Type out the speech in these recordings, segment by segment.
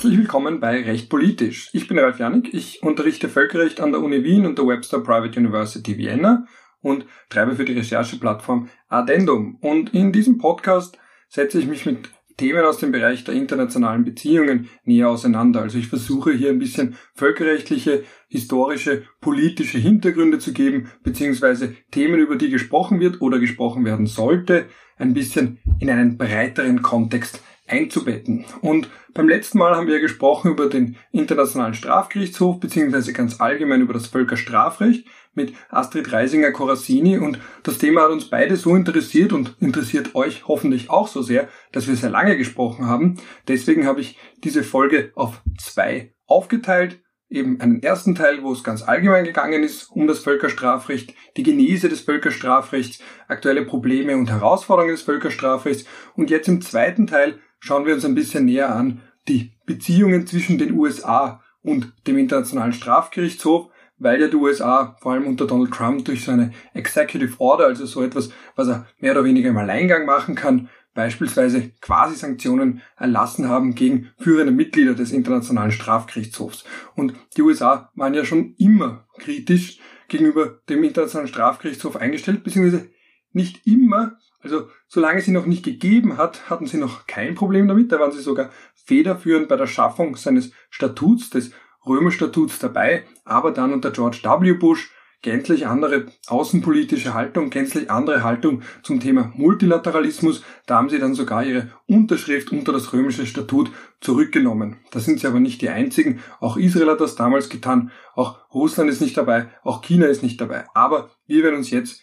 Herzlich willkommen bei Recht Politisch. Ich bin Ralf Janik, ich unterrichte Völkerrecht an der Uni Wien und der Webster Private University Vienna und treibe für die Rechercheplattform Addendum. Und in diesem Podcast setze ich mich mit Themen aus dem Bereich der internationalen Beziehungen näher auseinander. Also ich versuche hier ein bisschen völkerrechtliche, historische, politische Hintergründe zu geben, beziehungsweise Themen, über die gesprochen wird oder gesprochen werden sollte, ein bisschen in einen breiteren Kontext einzubetten. Und beim letzten Mal haben wir gesprochen über den Internationalen Strafgerichtshof beziehungsweise ganz allgemein über das Völkerstrafrecht mit Astrid Reisinger Corassini und das Thema hat uns beide so interessiert und interessiert euch hoffentlich auch so sehr, dass wir sehr lange gesprochen haben. Deswegen habe ich diese Folge auf zwei aufgeteilt eben einen ersten Teil, wo es ganz allgemein gegangen ist um das Völkerstrafrecht, die Genese des Völkerstrafrechts, aktuelle Probleme und Herausforderungen des Völkerstrafrechts und jetzt im zweiten Teil schauen wir uns ein bisschen näher an die Beziehungen zwischen den USA und dem Internationalen Strafgerichtshof, weil ja die USA vor allem unter Donald Trump durch seine Executive Order, also so etwas, was er mehr oder weniger im Alleingang machen kann, beispielsweise Quasi-Sanktionen erlassen haben gegen führende Mitglieder des Internationalen Strafgerichtshofs. Und die USA waren ja schon immer kritisch gegenüber dem Internationalen Strafgerichtshof eingestellt, beziehungsweise nicht immer, also solange sie noch nicht gegeben hat, hatten sie noch kein Problem damit. Da waren sie sogar federführend bei der Schaffung seines Statuts, des Römerstatuts dabei. Aber dann unter George W. Bush gänzlich andere außenpolitische Haltung, gänzlich andere Haltung zum Thema Multilateralismus. Da haben sie dann sogar ihre Unterschrift unter das römische Statut zurückgenommen. Da sind sie aber nicht die einzigen. Auch Israel hat das damals getan. Auch Russland ist nicht dabei. Auch China ist nicht dabei. Aber wir werden uns jetzt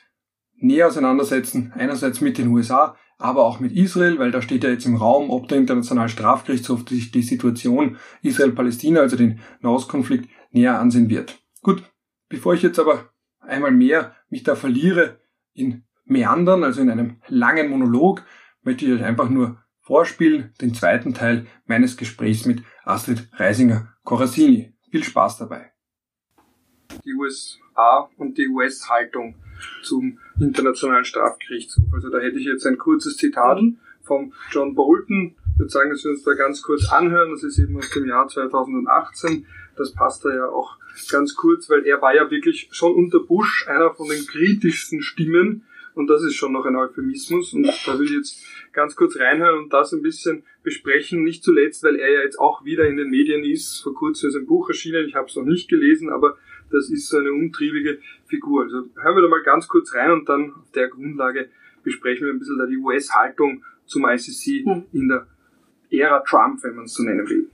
näher auseinandersetzen, einerseits mit den USA, aber auch mit Israel, weil da steht ja jetzt im Raum, ob der Internationale Strafgerichtshof sich die Situation Israel-Palästina, also den Nahostkonflikt, näher ansehen wird. Gut, bevor ich jetzt aber einmal mehr mich da verliere in Meandern, also in einem langen Monolog, möchte ich euch einfach nur vorspielen, den zweiten Teil meines Gesprächs mit Astrid Reisinger-Corassini. Viel Spaß dabei. Die USA und die US-Haltung zum Internationalen Strafgerichtshof. Also da hätte ich jetzt ein kurzes Zitat mhm. vom John Bolton. Ich würde sagen, dass wir uns da ganz kurz anhören. Das ist eben aus dem Jahr 2018. Das passt da ja auch ganz kurz, weil er war ja wirklich schon unter Bush einer von den kritischsten Stimmen. Und das ist schon noch ein Euphemismus. Und da will ich jetzt ganz kurz reinhören und das ein bisschen besprechen. Nicht zuletzt, weil er ja jetzt auch wieder in den Medien ist. Vor kurzem ist ein Buch erschienen. Ich habe es noch nicht gelesen, aber das ist so eine umtriebige Figur. Also hören wir da mal ganz kurz rein und dann auf der Grundlage besprechen wir ein bisschen da die US-Haltung zum ICC hm. in der Ära Trump, wenn man es so nennen will.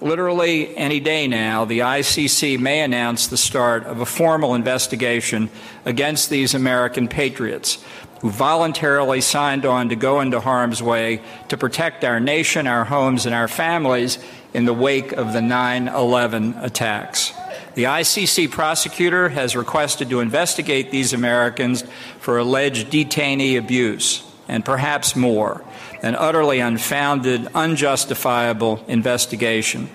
Literally any day now, the ICC may announce the start of a formal investigation against these American patriots who voluntarily signed on to go into harm's way to protect our nation, our homes, and our families in the wake of the 9 11 attacks. The ICC prosecutor has requested to investigate these Americans for alleged detainee abuse and perhaps more, an utterly unfounded, unjustifiable investigation.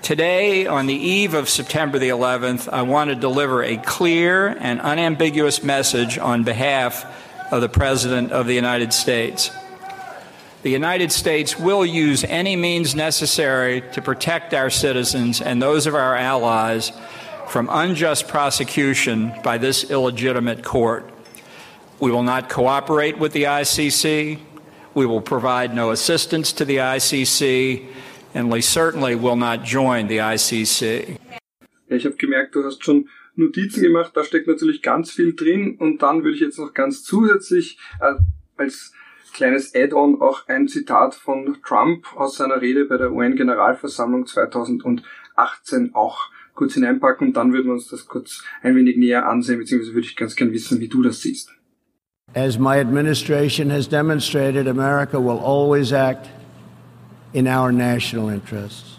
Today, on the eve of September the 11th, I want to deliver a clear and unambiguous message on behalf of the President of the United States. The United States will use any means necessary to protect our citizens and those of our allies from unjust prosecution by this illegitimate court. We will not cooperate with the ICC. We will provide no assistance to the ICC. And we certainly will not join the ICC. Ich habe gemerkt, du hast schon Notizen gemacht, da steckt natürlich ganz viel drin und dann würde ich jetzt noch ganz zusätzlich äh, als kleines Add-on auch ein Zitat von Trump aus seiner Rede bei der UN-Generalversammlung 2018 auch kurz hineinpacken und dann würden wir uns das kurz ein wenig näher ansehen, beziehungsweise würde ich ganz gern wissen, wie du das siehst. As my administration has demonstrated, America will always act in our national interests.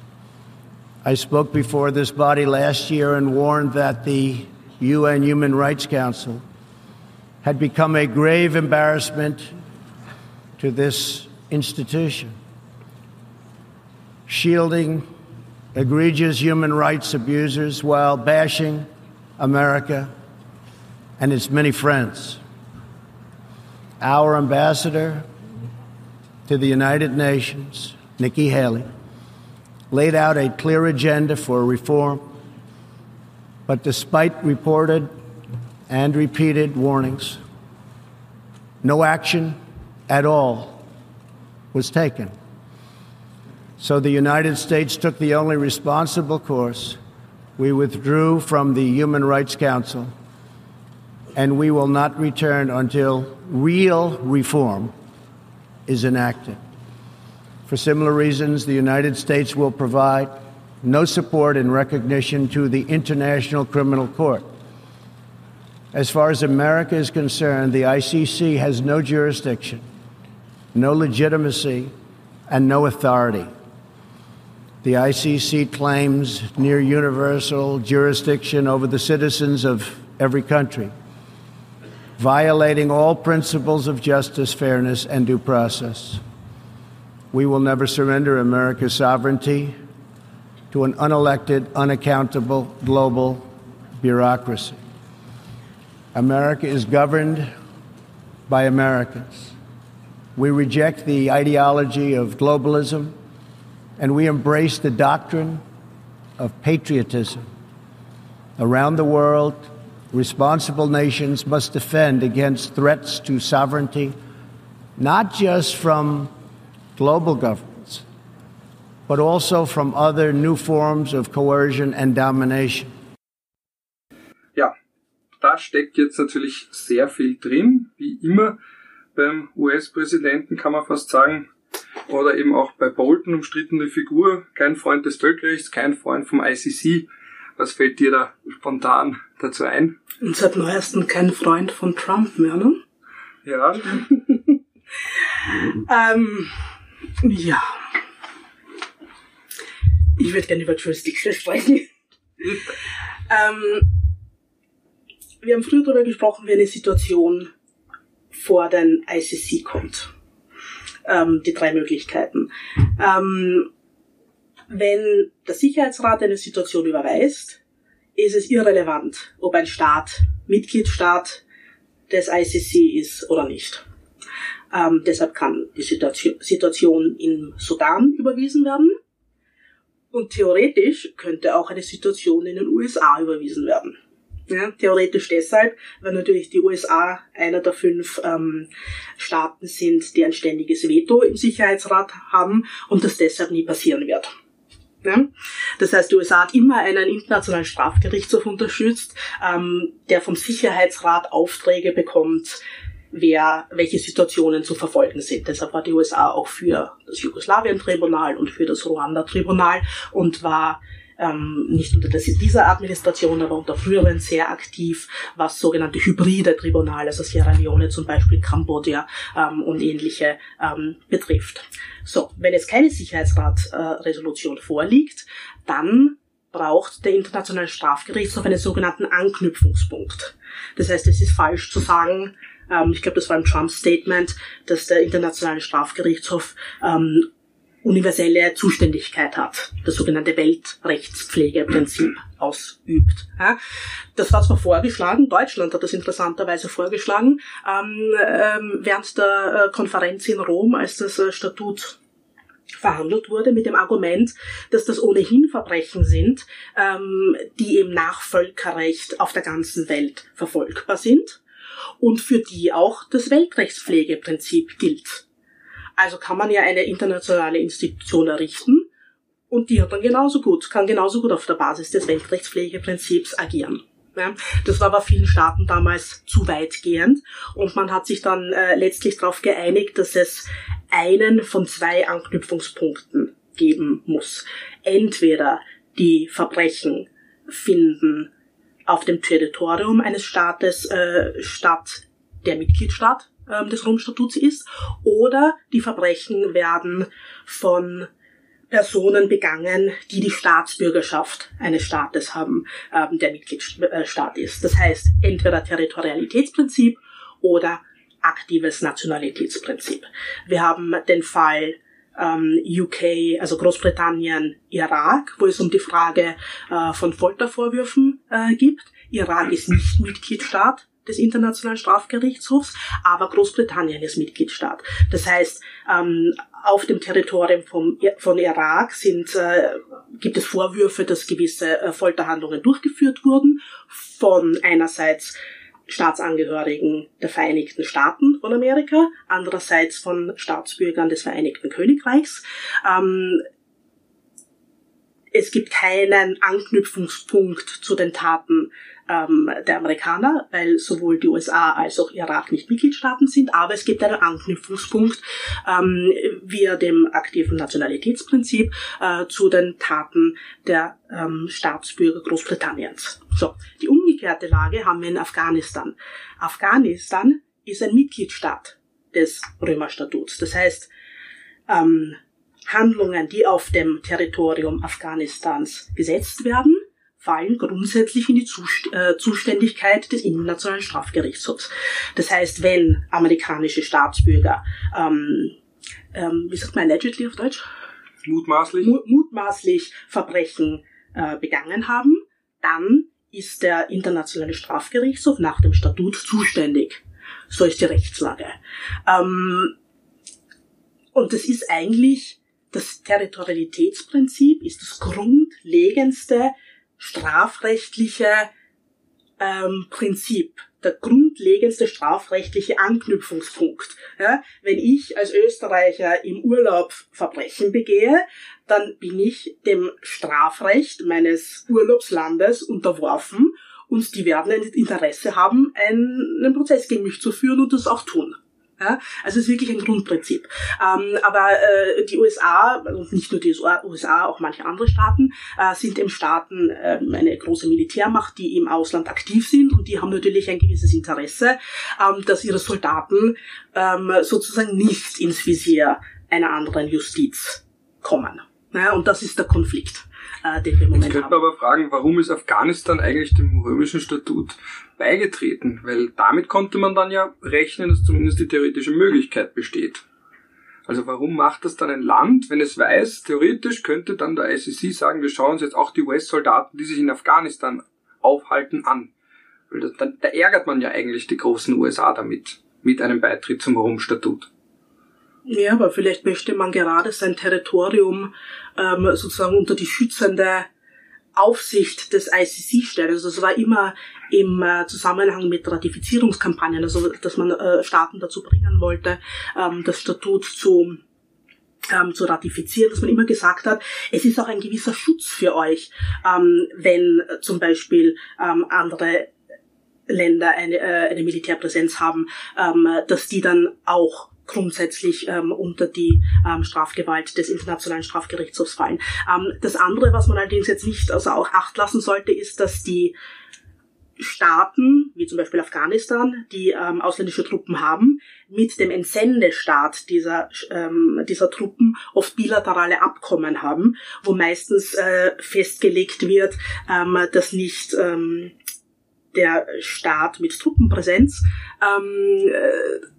I spoke before this body last year and warned that the UN Human Rights Council had become a grave embarrassment to this institution, shielding egregious human rights abusers while bashing America and its many friends. Our ambassador to the United Nations, Nikki Haley, laid out a clear agenda for reform, but despite reported and repeated warnings, no action at all was taken. So the United States took the only responsible course. We withdrew from the Human Rights Council, and we will not return until real reform is enacted. For similar reasons, the United States will provide no support and recognition to the International Criminal Court. As far as America is concerned, the ICC has no jurisdiction, no legitimacy, and no authority. The ICC claims near universal jurisdiction over the citizens of every country, violating all principles of justice, fairness, and due process. We will never surrender America's sovereignty to an unelected, unaccountable global bureaucracy. America is governed by Americans. We reject the ideology of globalism and we embrace the doctrine of patriotism. Around the world, responsible nations must defend against threats to sovereignty, not just from global governments, but also from other new forms of coercion and domination. Ja, da steckt jetzt natürlich sehr viel drin, wie immer beim US-Präsidenten kann man fast sagen, oder eben auch bei Bolton umstrittene Figur, kein Freund des Völkerrechts, kein Freund vom ICC. Was fällt dir da spontan dazu ein? Und seit neuestem kein Freund von Trump mehr, ne? Ja. ähm, ja. Ich würde gerne über Jurisdiction sprechen. ähm, wir haben früher darüber gesprochen, wie eine Situation vor den ICC kommt. Ähm, die drei Möglichkeiten. Ähm, wenn der Sicherheitsrat eine Situation überweist, ist es irrelevant, ob ein Staat Mitgliedstaat des ICC ist oder nicht. Ähm, deshalb kann die Situation, Situation im Sudan überwiesen werden. Und theoretisch könnte auch eine Situation in den USA überwiesen werden. Ja, theoretisch deshalb, weil natürlich die USA einer der fünf ähm, Staaten sind, die ein ständiges Veto im Sicherheitsrat haben und das deshalb nie passieren wird. Ja? Das heißt, die USA hat immer einen internationalen Strafgerichtshof unterstützt, ähm, der vom Sicherheitsrat Aufträge bekommt, wer, welche Situationen zu verfolgen sind. Deshalb war die USA auch für das Jugoslawien-Tribunal und für das Ruanda-Tribunal und war ähm, nicht unter dieser Administration, aber unter früheren sehr aktiv, was sogenannte hybride Tribunale, also Sierra Leone zum Beispiel, Kambodscha ähm, und ähnliche ähm, betrifft. So, wenn jetzt keine Sicherheitsrat-Resolution äh, vorliegt, dann braucht der Internationale Strafgerichtshof einen sogenannten Anknüpfungspunkt. Das heißt, es ist falsch zu sagen, ähm, ich glaube, das war im Trump-Statement, dass der Internationale Strafgerichtshof ähm, universelle Zuständigkeit hat, das sogenannte Weltrechtspflegeprinzip ausübt. Das war zwar vorgeschlagen, Deutschland hat das interessanterweise vorgeschlagen, ähm, ähm, während der äh, Konferenz in Rom, als das äh, Statut verhandelt wurde mit dem Argument, dass das ohnehin Verbrechen sind, ähm, die im Nachvölkerrecht auf der ganzen Welt verfolgbar sind und für die auch das Weltrechtspflegeprinzip gilt. Also kann man ja eine internationale Institution errichten und die hat dann genauso gut, kann genauso gut auf der Basis des Weltrechtspflegeprinzips agieren. Ja, das war aber vielen Staaten damals zu weitgehend und man hat sich dann äh, letztlich darauf geeinigt, dass es einen von zwei Anknüpfungspunkten geben muss. Entweder die Verbrechen finden auf dem Territorium eines Staates äh, statt, der Mitgliedstaat ähm, des Rom-Statuts ist, oder die Verbrechen werden von Personen begangen, die die Staatsbürgerschaft eines Staates haben, ähm, der Mitgliedstaat ist. Das heißt, entweder Territorialitätsprinzip oder aktives Nationalitätsprinzip. Wir haben den Fall ähm, UK, also Großbritannien, Irak, wo es um die Frage äh, von Foltervorwürfen äh, gibt. Irak ist nicht Mitgliedstaat des Internationalen Strafgerichtshofs, aber Großbritannien ist Mitgliedstaat. Das heißt, ähm, auf dem Territorium vom, von Irak sind, äh, gibt es Vorwürfe, dass gewisse äh, Folterhandlungen durchgeführt wurden von einerseits Staatsangehörigen der Vereinigten Staaten von Amerika, andererseits von Staatsbürgern des Vereinigten Königreichs. Ähm, es gibt keinen Anknüpfungspunkt zu den Taten ähm, der Amerikaner, weil sowohl die USA als auch Irak nicht Mitgliedstaaten sind, aber es gibt einen Anknüpfungspunkt ähm, via dem aktiven Nationalitätsprinzip äh, zu den Taten der ähm, Staatsbürger Großbritanniens. So, die umgekehrte Lage haben wir in Afghanistan. Afghanistan ist ein Mitgliedstaat des Römerstatuts. Das heißt, ähm, Handlungen, die auf dem Territorium Afghanistans gesetzt werden, fallen grundsätzlich in die äh, Zuständigkeit des Internationalen Strafgerichtshofs. Das heißt, wenn amerikanische Staatsbürger, ähm, ähm, wie sagt man allegedly auf Deutsch? Mutmaßlich. Mu mutmaßlich Verbrechen äh, begangen haben, dann ist der Internationale Strafgerichtshof nach dem Statut zuständig. So ist die Rechtslage. Ähm, und das ist eigentlich das Territorialitätsprinzip ist das grundlegendste strafrechtliche ähm, Prinzip, der grundlegendste strafrechtliche Anknüpfungspunkt. Ja, wenn ich als Österreicher im Urlaub Verbrechen begehe, dann bin ich dem Strafrecht meines Urlaubslandes unterworfen und die werden ein Interesse haben, einen Prozess gegen mich zu führen und das auch tun. Ja? Also es ist wirklich ein Grundprinzip. Ähm, aber äh, die USA, und nicht nur die USA, auch manche andere Staaten, äh, sind im Staaten äh, eine große Militärmacht, die im Ausland aktiv sind und die haben natürlich ein gewisses Interesse, ähm, dass ihre Soldaten ähm, sozusagen nicht ins Visier einer anderen Justiz kommen. Ja, und das ist der Konflikt äh, den wir im Moment Jetzt könnte man aber fragen, warum ist Afghanistan eigentlich dem römischen Statut beigetreten? Weil damit konnte man dann ja rechnen, dass zumindest die theoretische Möglichkeit besteht. Also warum macht das dann ein Land, wenn es weiß, theoretisch könnte dann der ICC sagen, wir schauen uns jetzt auch die US-Soldaten, die sich in Afghanistan aufhalten, an. Weil das, da, da ärgert man ja eigentlich die großen USA damit, mit einem Beitritt zum Rom-Statut. Ja, aber vielleicht möchte man gerade sein Territorium ähm, sozusagen unter die schützende Aufsicht des ICC stellen. Also es war immer im äh, Zusammenhang mit Ratifizierungskampagnen, also dass man äh, Staaten dazu bringen wollte, ähm, das Statut zu ähm, zu ratifizieren, dass man immer gesagt hat, es ist auch ein gewisser Schutz für euch, ähm, wenn zum Beispiel ähm, andere Länder eine, äh, eine Militärpräsenz haben, ähm, dass die dann auch grundsätzlich ähm, unter die ähm, Strafgewalt des Internationalen Strafgerichtshofs fallen. Ähm, das andere, was man allerdings jetzt nicht außer auch Acht lassen sollte, ist, dass die Staaten, wie zum Beispiel Afghanistan, die ähm, ausländische Truppen haben, mit dem Entsendestaat dieser, ähm, dieser Truppen oft bilaterale Abkommen haben, wo meistens äh, festgelegt wird, ähm, dass nicht ähm, der Staat mit Truppenpräsenz ähm, äh,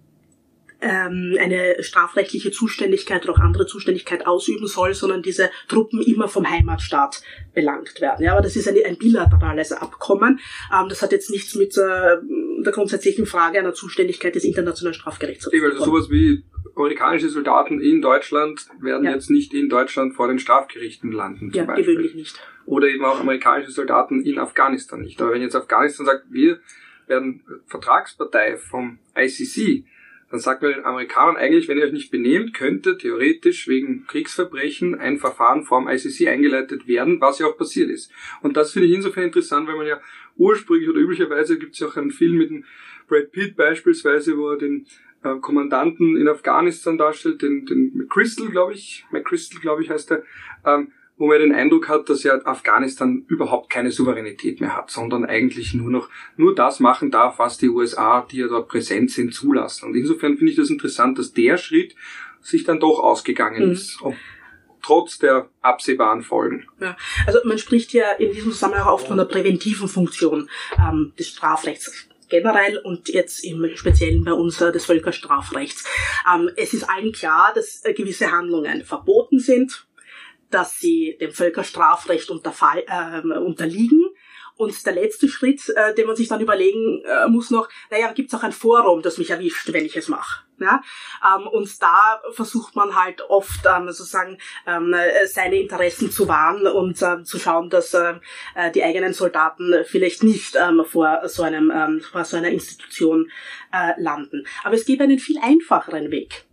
ähm, eine strafrechtliche Zuständigkeit oder auch andere Zuständigkeit ausüben soll, sondern diese Truppen immer vom Heimatstaat belangt werden. Ja, aber das ist ein, ein bilaterales Abkommen. Ähm, das hat jetzt nichts mit äh, der grundsätzlichen Frage einer Zuständigkeit des Internationalen Strafgerichts zu tun. Also sowas wie amerikanische Soldaten in Deutschland werden ja. jetzt nicht in Deutschland vor den Strafgerichten landen. Zum ja, Beispiel. gewöhnlich nicht. Oder eben auch amerikanische Soldaten in Afghanistan nicht. Aber wenn jetzt Afghanistan sagt, wir werden Vertragspartei vom ICC, dann sagt man den Amerikanern eigentlich, wenn ihr euch nicht benehmt, könnte theoretisch wegen Kriegsverbrechen ein Verfahren vorm ICC eingeleitet werden, was ja auch passiert ist. Und das finde ich insofern interessant, weil man ja ursprünglich oder üblicherweise gibt es ja auch einen Film mit dem Brad Pitt beispielsweise, wo er den äh, Kommandanten in Afghanistan darstellt, den, den McChrystal, glaube ich, McChrystal, glaube ich, heißt er, ähm, wo man den Eindruck hat, dass ja Afghanistan überhaupt keine Souveränität mehr hat, sondern eigentlich nur noch nur das machen darf, was die USA, die ja dort präsent sind, zulassen. Und insofern finde ich das interessant, dass der Schritt sich dann doch ausgegangen mhm. ist. Ob, trotz der absehbaren Folgen. Ja, also man spricht ja in diesem Zusammenhang oft von der präventiven Funktion ähm, des Strafrechts generell und jetzt im Speziellen bei uns äh, des Völkerstrafrechts. Ähm, es ist allen klar, dass äh, gewisse Handlungen verboten sind, dass sie dem Völkerstrafrecht unterfall, äh, unterliegen Und der letzte Schritt, äh, den man sich dann überlegen äh, muss noch, naja, gibt es auch ein Forum, das mich erwischt, wenn ich es mache. Ja? Ähm, und da versucht man halt oft ähm, sozusagen ähm, seine Interessen zu wahren und äh, zu schauen, dass äh, die eigenen Soldaten vielleicht nicht ähm, vor so einem ähm, vor so einer Institution äh, landen. Aber es gibt einen viel einfacheren Weg.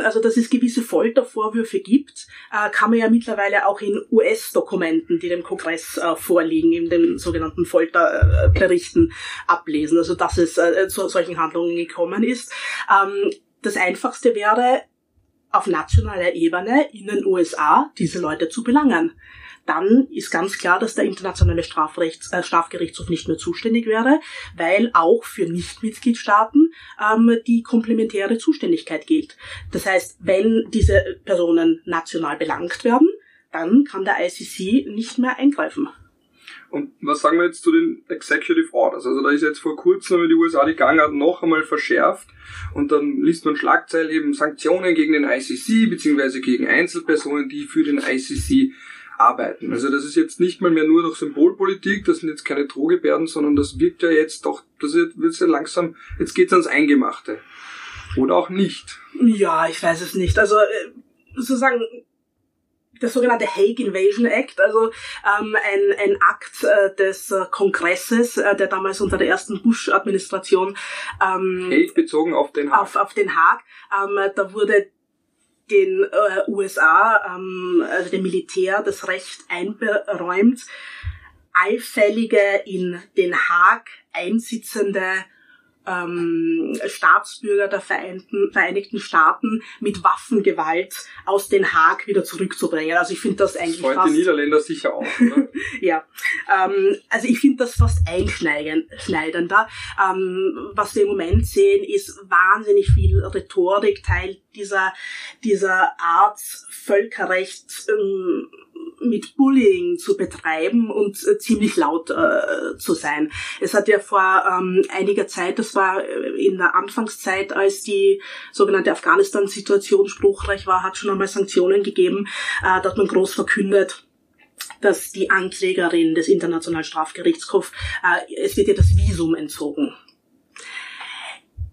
Also dass es gewisse Foltervorwürfe gibt, äh, kann man ja mittlerweile auch in US-Dokumenten, die dem Kongress äh, vorliegen, in den sogenannten Folterberichten ablesen. Also dass es äh, zu solchen Handlungen gekommen ist. Ähm, das Einfachste wäre, auf nationaler Ebene in den USA diese Leute zu belangen dann ist ganz klar, dass der internationale Strafrechts, äh, Strafgerichtshof nicht mehr zuständig wäre, weil auch für Nichtmitgliedstaaten ähm, die komplementäre Zuständigkeit gilt. Das heißt, wenn diese Personen national belangt werden, dann kann der ICC nicht mehr eingreifen. Und was sagen wir jetzt zu den Executive Orders? Also da ist jetzt vor kurzem, die USA die Gangart noch einmal verschärft und dann liest man Schlagzeil eben Sanktionen gegen den ICC beziehungsweise gegen Einzelpersonen, die für den ICC arbeiten. Also das ist jetzt nicht mal mehr nur noch Symbolpolitik, das sind jetzt keine Drohgebärden, sondern das wirkt ja jetzt doch, das wird ja langsam, jetzt geht's ans Eingemachte. Oder auch nicht. Ja, ich weiß es nicht. Also äh, sozusagen der sogenannte Hague Invasion Act, also ähm, ein, ein Akt äh, des äh, Kongresses, äh, der damals unter der ersten Bush-Administration ähm, Hague bezogen auf den Haag. Auf, auf den Haag. Ähm, da wurde den äh, USA, ähm, also dem Militär, das Recht einberäumt, allfällige in Den Haag einsitzende ähm, Staatsbürger der Vereinten, Vereinigten Staaten mit Waffengewalt aus Den Haag wieder zurückzubringen. Also ich finde das eigentlich das fast... die Niederländer sicher auch, oder? ja. Ähm, also ich finde das fast einschneidender. Ähm, was wir im Moment sehen, ist wahnsinnig viel Rhetorik, Teil dieser, dieser Art Völkerrecht ähm, mit Bullying zu betreiben und äh, ziemlich laut äh, zu sein. Es hat ja vor ähm, einiger Zeit, das war äh, in der Anfangszeit, als die sogenannte Afghanistan-Situation spruchreich war, hat schon einmal Sanktionen gegeben. Äh, da hat man groß verkündet, dass die Anklägerin des Internationalen Strafgerichtshofs, äh, es wird ihr das Visum entzogen.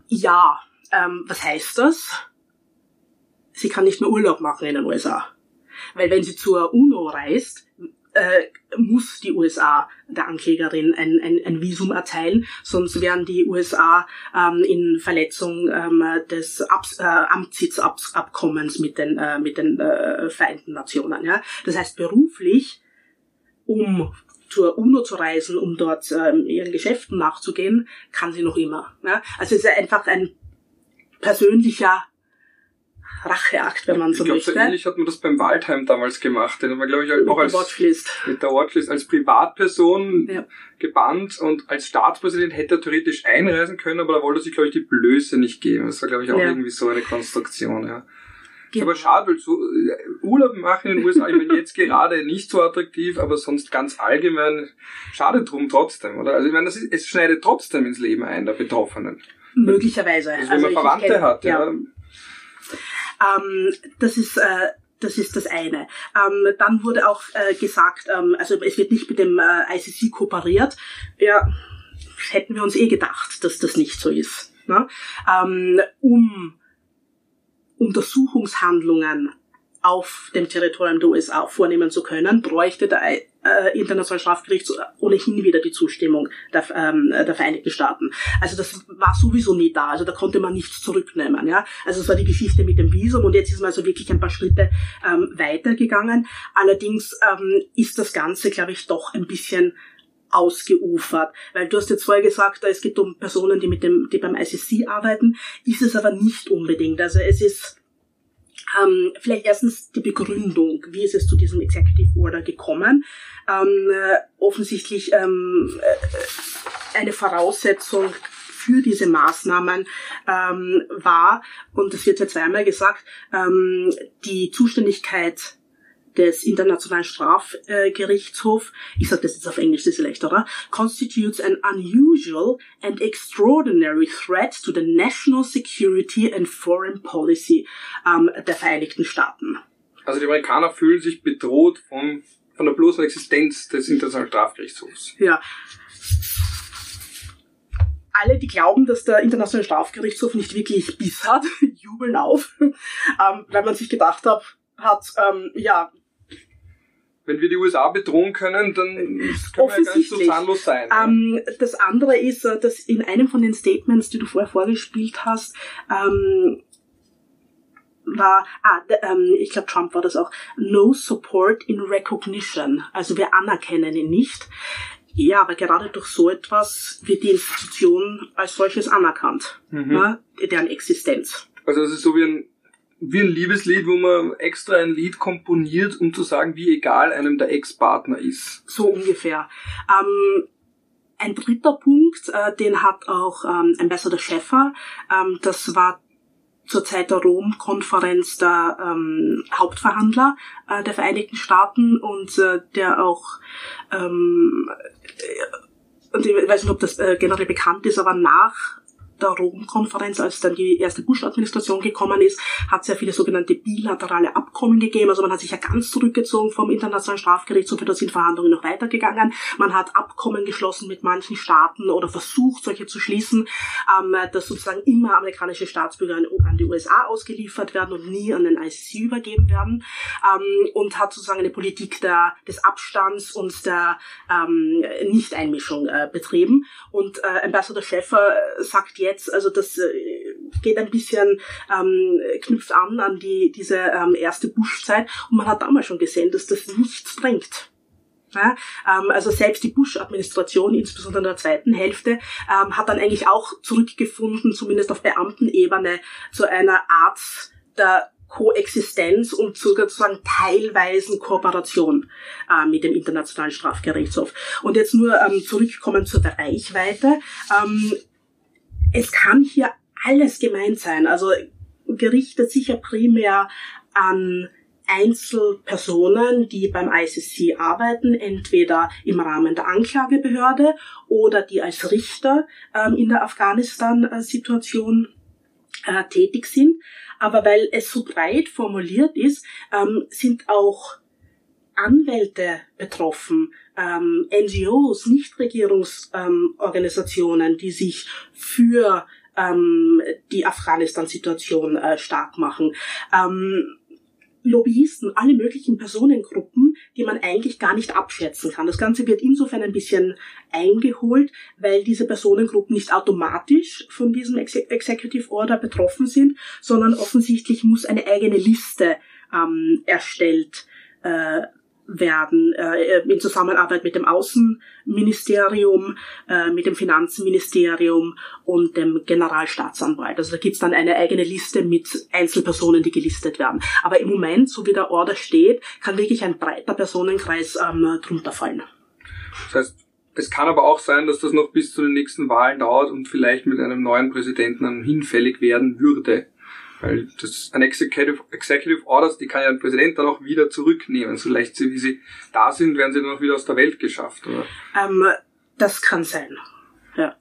Ja, ähm, was heißt das? Sie kann nicht mehr Urlaub machen in den USA. Weil wenn sie zur UNO reist, äh, muss die USA der Anklägerin ein, ein, ein Visum erteilen, sonst wären die USA ähm, in Verletzung ähm, des Abs äh, Amtssitzabkommens mit den, äh, mit den äh, Vereinten Nationen. Ja? Das heißt, beruflich, um zur UNO zu reisen, um dort ähm, ihren Geschäften nachzugehen, kann sie noch immer. Ja? Also es ist einfach ein persönlicher Racheakt, wenn man so ich glaub, möchte. So ähnlich hat man das beim Waldheim damals gemacht. Den haben wir, glaube ich, auch als, Watchlist. mit der Watchlist als Privatperson ja. gebannt und als Staatspräsident hätte er theoretisch einreisen können, aber da wollte sich, glaube ich, die Blöße nicht geben. Das war, glaube ich, auch ja. irgendwie so eine Konstruktion, ja. Genau. Aber schade, weil so äh, Urlaub machen in den USA, ich meine jetzt gerade nicht so attraktiv, aber sonst ganz allgemein schade drum trotzdem, oder? Also ich meine, ist, es schneidet trotzdem ins Leben ein der Betroffenen. Möglicherweise. Also, wenn man Verwandte kenn, hat, ja. ja. Ähm, das ist äh, das ist das eine. Ähm, dann wurde auch äh, gesagt, ähm, also es wird nicht mit dem äh, ICC kooperiert. Ja, hätten wir uns eh gedacht, dass das nicht so ist. Ne? Ähm, um Untersuchungshandlungen auf dem Territorium der USA vornehmen zu können, bräuchte der äh, Internationale Strafgerichtshof ohnehin wieder die Zustimmung der, ähm, der Vereinigten Staaten. Also das war sowieso nie da, also da konnte man nichts zurücknehmen. Ja? Also es war die Geschichte mit dem Visum und jetzt ist man also wirklich ein paar Schritte ähm, weitergegangen. Allerdings ähm, ist das Ganze, glaube ich, doch ein bisschen ausgeufert. Weil du hast jetzt vorher gesagt, es geht um Personen, die mit dem, die beim ICC arbeiten, ist es aber nicht unbedingt. Also es ist ähm, vielleicht erstens die Begründung, wie ist es zu diesem Executive Order gekommen? Ähm, äh, offensichtlich ähm, äh, eine Voraussetzung für diese Maßnahmen ähm, war, und das wird ja zweimal gesagt, ähm, die Zuständigkeit des Internationalen Strafgerichtshofs, ich sage das jetzt auf Englisch, das ist leicht, oder? Constitutes an unusual and extraordinary threat to the national security and foreign policy ähm, der Vereinigten Staaten. Also die Amerikaner fühlen sich bedroht vom von der bloßen Existenz des Internationalen Strafgerichtshofs. Ja. Alle, die glauben, dass der Internationale Strafgerichtshof nicht wirklich Biss hat, jubeln auf, ähm, weil man sich gedacht hat, hat ähm, ja, wenn wir die USA bedrohen können, dann können wir ja gar nicht so zahnlos sein. Ähm, das andere ist, äh, dass in einem von den Statements, die du vorher vorgespielt hast, ähm, war, ah, ähm, ich glaube Trump war das auch, no support in recognition. Also wir anerkennen ihn nicht. Ja, aber gerade durch so etwas wird die Institution als solches anerkannt, mhm. ne, deren Existenz. Also es ist so wie ein wie ein Liebeslied, wo man extra ein Lied komponiert, um zu sagen, wie egal einem der Ex-Partner ist. So ungefähr. Ähm, ein dritter Punkt, äh, den hat auch ähm, Ambassador Schäffer, ähm, das war zur Zeit der Rom-Konferenz der ähm, Hauptverhandler äh, der Vereinigten Staaten und äh, der auch ähm, äh, und ich weiß nicht, ob das äh, generell bekannt ist, aber nach der Rom-Konferenz, als dann die erste Bush-Administration gekommen ist, hat es ja viele sogenannte bilaterale Abkommen gegeben. Also man hat sich ja ganz zurückgezogen vom Internationalen Strafgerichtshof, da sind Verhandlungen noch weitergegangen. Man hat Abkommen geschlossen mit manchen Staaten oder versucht, solche zu schließen, ähm, dass sozusagen immer amerikanische Staatsbürger an die USA ausgeliefert werden und nie an den ICC übergeben werden. Ähm, und hat sozusagen eine Politik der, des Abstands und der ähm, Nichteinmischung äh, betrieben. Und äh, Ambassador Schäffer sagt jetzt, also das äh, geht ein bisschen, ähm, knüpft an an die, diese ähm, erste Bush-Zeit und man hat damals schon gesehen, dass das nichts bringt. Ja, ähm, also selbst die Bush-Administration, insbesondere in der zweiten Hälfte, ähm, hat dann eigentlich auch zurückgefunden, zumindest auf Beamtenebene, zu einer Art der Koexistenz und sozusagen teilweisen Kooperation äh, mit dem Internationalen Strafgerichtshof. Und jetzt nur ähm, zurückkommen zur Reichweite. Ähm, es kann hier alles gemeint sein. Also gerichtet sicher primär an Einzelpersonen, die beim ICC arbeiten, entweder im Rahmen der Anklagebehörde oder die als Richter ähm, in der Afghanistan-Situation äh, tätig sind. Aber weil es so breit formuliert ist, ähm, sind auch Anwälte betroffen, ähm, NGOs, Nichtregierungsorganisationen, ähm, die sich für ähm, die Afghanistan-Situation äh, stark machen. Ähm, Lobbyisten, alle möglichen Personengruppen, die man eigentlich gar nicht abschätzen kann. Das Ganze wird insofern ein bisschen eingeholt, weil diese Personengruppen nicht automatisch von diesem Ex Executive Order betroffen sind, sondern offensichtlich muss eine eigene Liste ähm, erstellt äh, werden äh, in Zusammenarbeit mit dem Außenministerium, äh, mit dem Finanzministerium und dem Generalstaatsanwalt. Also da gibt's dann eine eigene Liste mit Einzelpersonen, die gelistet werden. Aber im Moment, so wie der Order steht, kann wirklich ein breiter Personenkreis ähm, drunter fallen. Das heißt, es kann aber auch sein, dass das noch bis zu den nächsten Wahlen dauert und vielleicht mit einem neuen Präsidenten hinfällig werden würde. Weil das ein Executive, Executive Orders, die kann ja ein Präsident dann auch wieder zurücknehmen. So leicht wie sie da sind, werden sie dann auch wieder aus der Welt geschafft, oder? Ähm, das kann sein. Ja.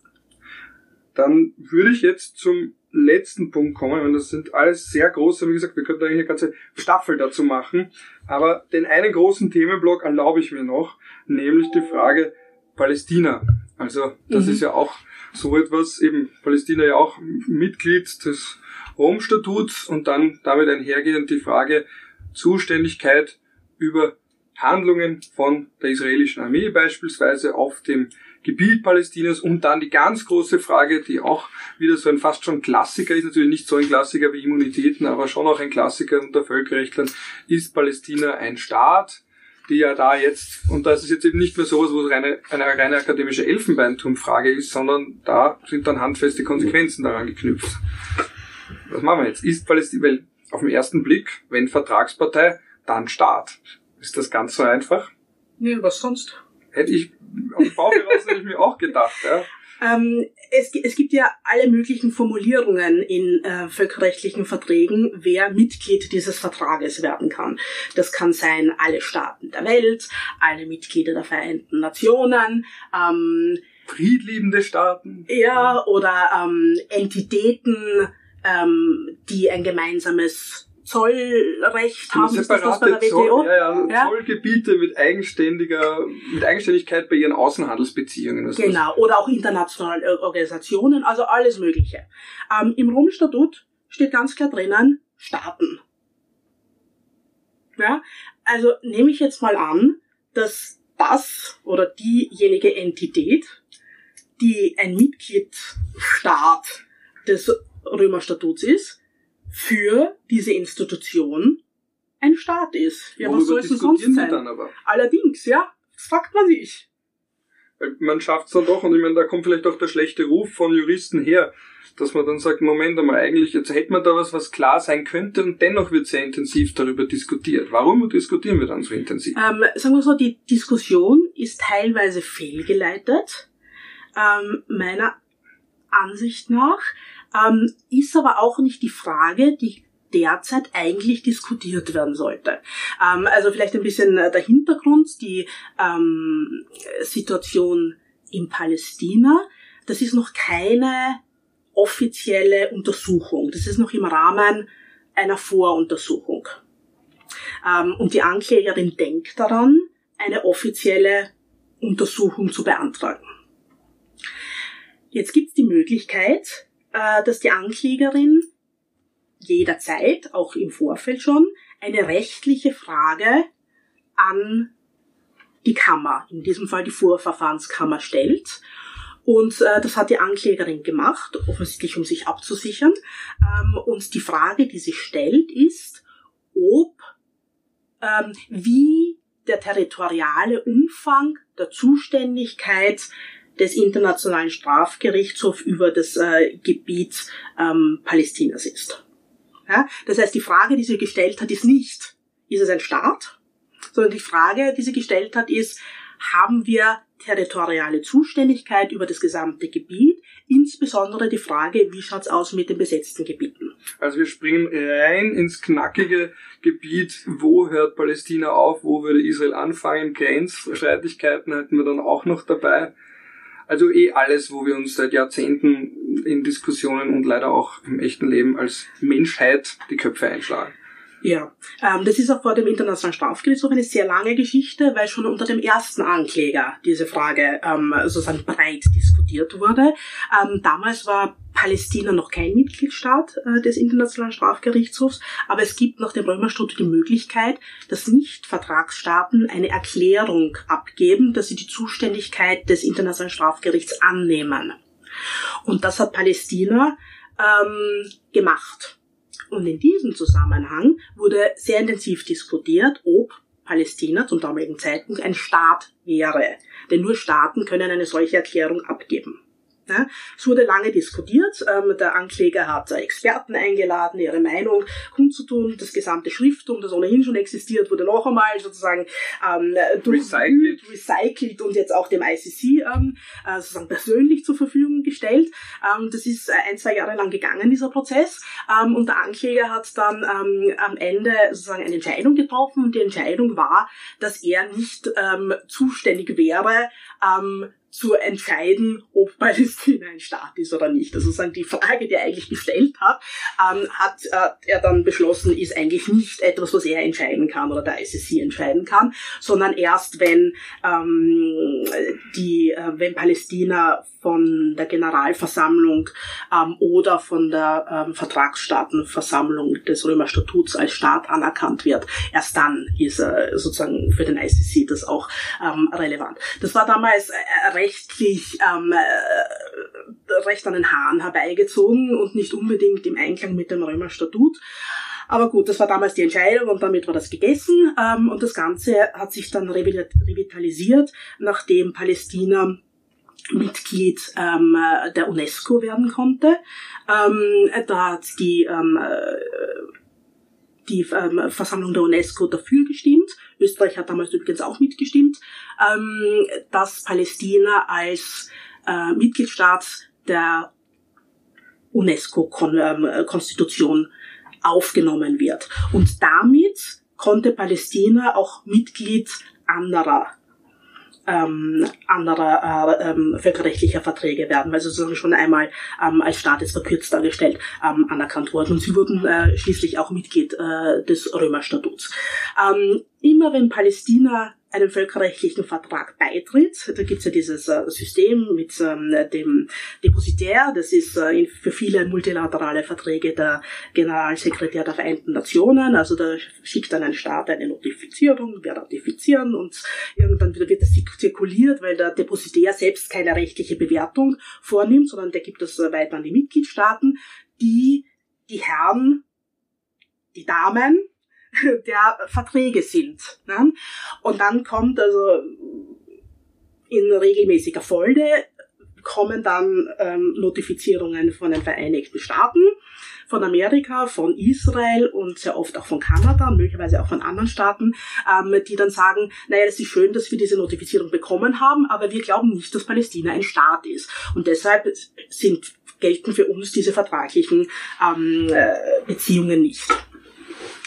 Dann würde ich jetzt zum letzten Punkt kommen, und das sind alles sehr große, wie gesagt, wir könnten eigentlich eine ganze Staffel dazu machen, aber den einen großen Themenblock erlaube ich mir noch, nämlich die Frage Palästina. Also das mhm. ist ja auch so etwas, eben Palästina ja auch Mitglied des Rom-Statuts und dann damit einhergehend die Frage Zuständigkeit über Handlungen von der israelischen Armee beispielsweise auf dem Gebiet Palästinas und dann die ganz große Frage, die auch wieder so ein fast schon Klassiker ist, natürlich nicht so ein Klassiker wie Immunitäten, aber schon auch ein Klassiker unter Völkerrechtlern, ist Palästina ein Staat? die ja da jetzt, und das ist jetzt eben nicht mehr sowas, wo es reine, eine reine akademische Elfenbeinturmfrage ist, sondern da sind dann handfeste Konsequenzen daran geknüpft. Was machen wir jetzt? Ist Palästina, weil auf den ersten Blick, wenn Vertragspartei, dann Staat. Ist das ganz so einfach? Nee, was sonst? Hätte ich, auf Bauch heraus hätte ich mir auch gedacht, ja. Ähm, es, es, gibt ja alle möglichen Formulierungen in äh, völkerrechtlichen Verträgen, wer Mitglied dieses Vertrages werden kann. Das kann sein alle Staaten der Welt, alle Mitglieder der Vereinten Nationen, ähm, friedliebende Staaten. Ja, oder ähm, Entitäten, ähm, die ein gemeinsames Zollrecht haben, ist das bei der WTO? Zoll, ja, ja, ja, Zollgebiete mit eigenständiger, mit Eigenständigkeit bei ihren Außenhandelsbeziehungen. Also genau, oder auch internationale Organisationen, also alles Mögliche. Ähm, Im Rom-Statut steht ganz klar drinnen, Staaten. Ja, also nehme ich jetzt mal an, dass das oder diejenige Entität, die ein Mitgliedstaat des Römerstatuts ist, für diese Institution ein Staat ist. Ja, was soll es denn sonst sein? Dann aber? Allerdings, ja, das fragt man sich. Man schafft es dann doch, und ich meine, da kommt vielleicht auch der schlechte Ruf von Juristen her, dass man dann sagt, Moment einmal, eigentlich, jetzt hätte man da was, was klar sein könnte, und dennoch wird sehr intensiv darüber diskutiert. Warum diskutieren wir dann so intensiv? Ähm, sagen wir so, die Diskussion ist teilweise fehlgeleitet, ähm, meiner Ansicht nach, ähm, ist aber auch nicht die Frage, die derzeit eigentlich diskutiert werden sollte. Ähm, also vielleicht ein bisschen der Hintergrund, die ähm, Situation in Palästina. Das ist noch keine offizielle Untersuchung. Das ist noch im Rahmen einer Voruntersuchung. Ähm, und die Anklägerin denkt daran, eine offizielle Untersuchung zu beantragen. Jetzt gibt es die Möglichkeit, äh, dass die Anklägerin jederzeit, auch im Vorfeld schon, eine rechtliche Frage an die Kammer, in diesem Fall die Vorverfahrenskammer stellt. Und äh, das hat die Anklägerin gemacht, offensichtlich um sich abzusichern. Ähm, und die Frage, die sie stellt, ist, ob ähm, wie der territoriale Umfang der Zuständigkeit des Internationalen Strafgerichtshofs über das äh, Gebiet ähm, Palästinas ist. Ja? Das heißt, die Frage, die sie gestellt hat, ist nicht, ist es ein Staat, sondern die Frage, die sie gestellt hat, ist, haben wir territoriale Zuständigkeit über das gesamte Gebiet, insbesondere die Frage, wie schaut's aus mit den besetzten Gebieten. Also wir springen rein ins knackige Gebiet, wo hört Palästina auf, wo würde Israel anfangen, Grenzstreitigkeiten hätten wir dann auch noch dabei. Also eh alles, wo wir uns seit Jahrzehnten in Diskussionen und leider auch im echten Leben als Menschheit die Köpfe einschlagen. Ja, ähm, das ist auch vor dem Internationalen Strafgerichtshof eine sehr lange Geschichte, weil schon unter dem ersten Ankläger diese Frage ähm, sozusagen breit diskutiert wurde. Ähm, damals war Palästina noch kein Mitgliedstaat äh, des Internationalen Strafgerichtshofs, aber es gibt nach dem Römerstatut die Möglichkeit, dass Nicht-Vertragsstaaten eine Erklärung abgeben, dass sie die Zuständigkeit des Internationalen Strafgerichts annehmen. Und das hat Palästina ähm, gemacht. Und in diesem Zusammenhang wurde sehr intensiv diskutiert, ob Palästina zum damaligen Zeitpunkt ein Staat wäre. Denn nur Staaten können eine solche Erklärung abgeben. Ja, es wurde lange diskutiert. Ähm, der Ankläger hat Experten eingeladen, ihre Meinung kundzutun. Das gesamte Schrifttum, das ohnehin schon existiert, wurde noch einmal sozusagen ähm, recycelt. recycelt und jetzt auch dem ICC ähm, äh, sozusagen persönlich zur Verfügung gestellt. Ähm, das ist äh, ein, zwei Jahre lang gegangen, dieser Prozess. Ähm, und der Ankläger hat dann ähm, am Ende sozusagen eine Entscheidung getroffen und die Entscheidung war, dass er nicht ähm, zuständig wäre, ähm, zu entscheiden, ob Palästina ein Staat ist oder nicht. Also sozusagen die Frage, die er eigentlich gestellt hat, ähm, hat äh, er dann beschlossen, ist eigentlich nicht etwas, was er entscheiden kann oder der ICC entscheiden kann, sondern erst wenn ähm, die, äh, wenn Palästina von der Generalversammlung ähm, oder von der ähm, Vertragsstaatenversammlung des Römerstatuts als Staat anerkannt wird, erst dann ist äh, sozusagen für den ICC das auch ähm, relevant. Das war damals äh, rechtlich ähm, äh, recht an den Haaren herbeigezogen und nicht unbedingt im Einklang mit dem Römerstatut. Aber gut, das war damals die Entscheidung und damit war das gegessen. Ähm, und das Ganze hat sich dann revitalisiert, nachdem Palästina Mitglied ähm, der UNESCO werden konnte. Ähm, da hat die ähm, äh, die ähm, Versammlung der UNESCO dafür gestimmt. Österreich hat damals übrigens auch mitgestimmt, ähm, dass Palästina als äh, Mitgliedstaat der UNESCO-Konstitution ähm, aufgenommen wird. Und damit konnte Palästina auch Mitglied anderer ähm, anderer äh, ähm, völkerrechtlicher Verträge werden, weil sie sozusagen schon einmal ähm, als jetzt verkürzt dargestellt ähm, anerkannt wurden. Und sie wurden äh, schließlich auch Mitglied äh, des Römerstatuts. Ähm, immer wenn Palästina einem völkerrechtlichen Vertrag beitritt. Da gibt's ja dieses äh, System mit ähm, dem Depositär, das ist äh, für viele multilaterale Verträge der Generalsekretär der Vereinten Nationen. Also da schickt dann ein Staat eine Notifizierung, wir ratifizieren und irgendwann wird das zirkuliert, weil der Depositär selbst keine rechtliche Bewertung vornimmt, sondern der gibt das äh, weiter an die Mitgliedstaaten, die die Herren, die Damen der Verträge sind. Ne? Und dann kommt also in regelmäßiger Folge kommen dann ähm, Notifizierungen von den Vereinigten Staaten, von Amerika, von Israel und sehr oft auch von Kanada möglicherweise auch von anderen Staaten, ähm, die dann sagen, naja, es ist schön, dass wir diese Notifizierung bekommen haben, aber wir glauben nicht, dass Palästina ein Staat ist. Und deshalb sind, gelten für uns diese vertraglichen ähm, äh, Beziehungen nicht.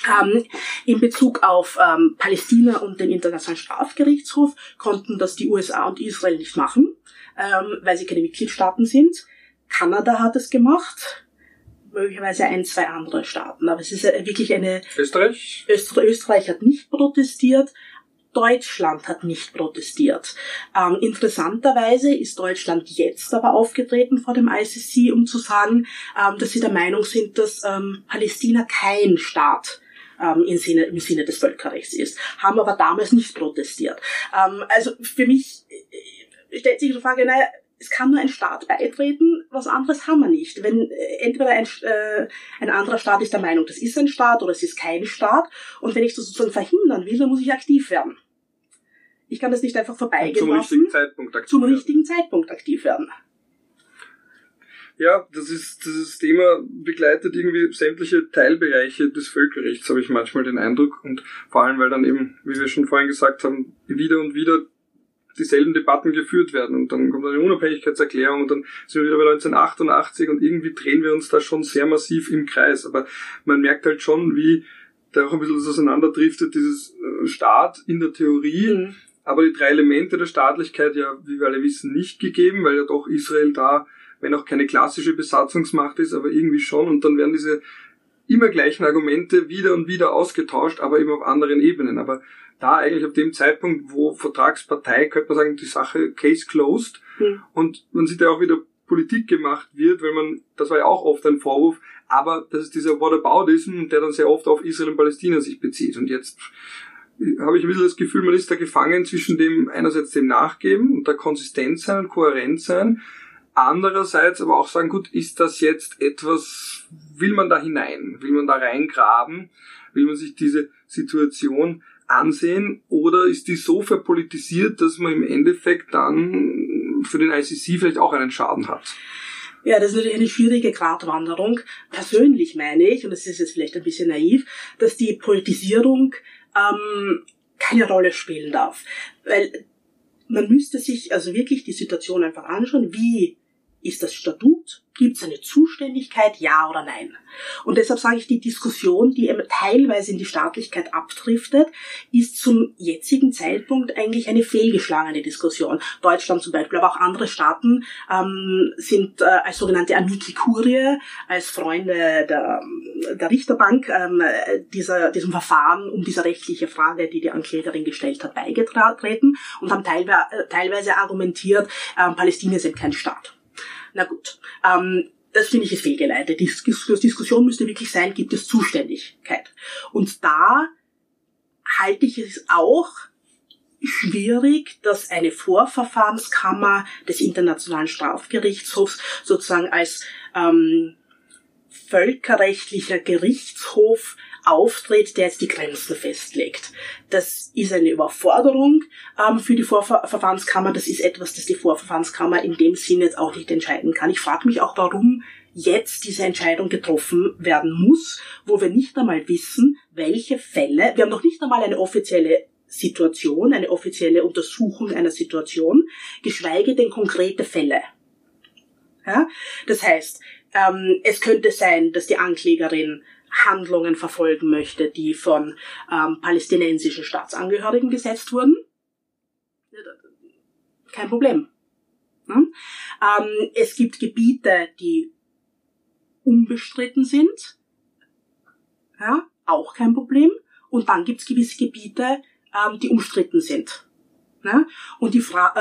Ähm, in Bezug auf ähm, Palästina und den Internationalen Strafgerichtshof konnten das die USA und Israel nicht machen, ähm, weil sie keine Mitgliedstaaten sind. Kanada hat es gemacht, möglicherweise ein, zwei andere Staaten. Aber es ist wirklich eine... Österreich? Öster Österreich hat nicht protestiert. Deutschland hat nicht protestiert. Ähm, interessanterweise ist Deutschland jetzt aber aufgetreten vor dem ICC, um zu sagen, ähm, dass sie der Meinung sind, dass ähm, Palästina kein Staat ähm, im, Sinne, im Sinne des Völkerrechts ist, haben aber damals nicht protestiert. Ähm, also für mich äh, stellt sich die Frage, naja, es kann nur ein Staat beitreten, was anderes haben wir nicht. Wenn äh, entweder ein, äh, ein anderer Staat ist der Meinung, das ist ein Staat oder es ist kein Staat, und wenn ich das sozusagen verhindern will, dann muss ich aktiv werden. Ich kann das nicht einfach vorbeigehen zum lassen. Richtigen Zeitpunkt aktiv zum werden. richtigen Zeitpunkt aktiv werden. Ja, das ist dieses Thema begleitet irgendwie sämtliche Teilbereiche des Völkerrechts, habe ich manchmal den Eindruck. Und vor allem, weil dann eben, wie wir schon vorhin gesagt haben, wieder und wieder dieselben Debatten geführt werden. Und dann kommt eine Unabhängigkeitserklärung und dann sind wir wieder bei 1988 und irgendwie drehen wir uns da schon sehr massiv im Kreis. Aber man merkt halt schon, wie da auch ein bisschen das auseinanderdriftet, dieses äh, Staat in der Theorie. Mhm. Aber die drei Elemente der Staatlichkeit ja, wie wir alle wissen, nicht gegeben, weil ja doch Israel da wenn auch keine klassische Besatzungsmacht ist, aber irgendwie schon. Und dann werden diese immer gleichen Argumente wieder und wieder ausgetauscht, aber eben auf anderen Ebenen. Aber da eigentlich auf dem Zeitpunkt, wo Vertragspartei, könnte man sagen, die Sache Case closed. Hm. Und man sieht ja auch wieder Politik gemacht wird, weil man, das war ja auch oft ein Vorwurf, aber das ist dieser Whataboutism, der dann sehr oft auf Israel und Palästina sich bezieht. Und jetzt habe ich ein bisschen das Gefühl, man ist da gefangen zwischen dem einerseits dem Nachgeben und der Konsistenz sein und Kohärenz sein, Andererseits aber auch sagen, gut, ist das jetzt etwas, will man da hinein? Will man da reingraben? Will man sich diese Situation ansehen? Oder ist die so verpolitisiert, dass man im Endeffekt dann für den ICC vielleicht auch einen Schaden hat? Ja, das ist natürlich eine schwierige Gratwanderung. Persönlich meine ich, und das ist jetzt vielleicht ein bisschen naiv, dass die Politisierung ähm, keine Rolle spielen darf. Weil man müsste sich also wirklich die Situation einfach anschauen, wie ist das Statut? Gibt es eine Zuständigkeit? Ja oder nein? Und deshalb sage ich, die Diskussion, die teilweise in die Staatlichkeit abdriftet, ist zum jetzigen Zeitpunkt eigentlich eine fehlgeschlagene Diskussion. Deutschland zum Beispiel, aber auch andere Staaten ähm, sind äh, als sogenannte Amici Curie, als Freunde der, der Richterbank ähm, dieser, diesem Verfahren um diese rechtliche Frage, die die Anklägerin gestellt hat, beigetreten und haben teilweise, teilweise argumentiert, äh, Palästina eben kein Staat. Na gut. Ähm, das finde ich ist fehlgeleitet. Die Diskussion müsste wirklich sein, gibt es Zuständigkeit? Und da halte ich es auch schwierig, dass eine Vorverfahrenskammer des Internationalen Strafgerichtshofs sozusagen als ähm, völkerrechtlicher Gerichtshof auftritt, der jetzt die Grenzen festlegt. Das ist eine Überforderung ähm, für die Vorverfahrenskammer. Das ist etwas, das die Vorverfahrenskammer in dem Sinne jetzt auch nicht entscheiden kann. Ich frage mich auch, warum jetzt diese Entscheidung getroffen werden muss, wo wir nicht einmal wissen, welche Fälle, wir haben noch nicht einmal eine offizielle Situation, eine offizielle Untersuchung einer Situation, geschweige denn konkrete Fälle. Ja? Das heißt, ähm, es könnte sein, dass die Anklägerin Handlungen verfolgen möchte, die von ähm, palästinensischen Staatsangehörigen gesetzt wurden. kein Problem. Ähm, es gibt Gebiete, die unbestritten sind, ja, auch kein Problem. Und dann gibt es gewisse Gebiete, ähm, die umstritten sind. Ja? Und die Frage,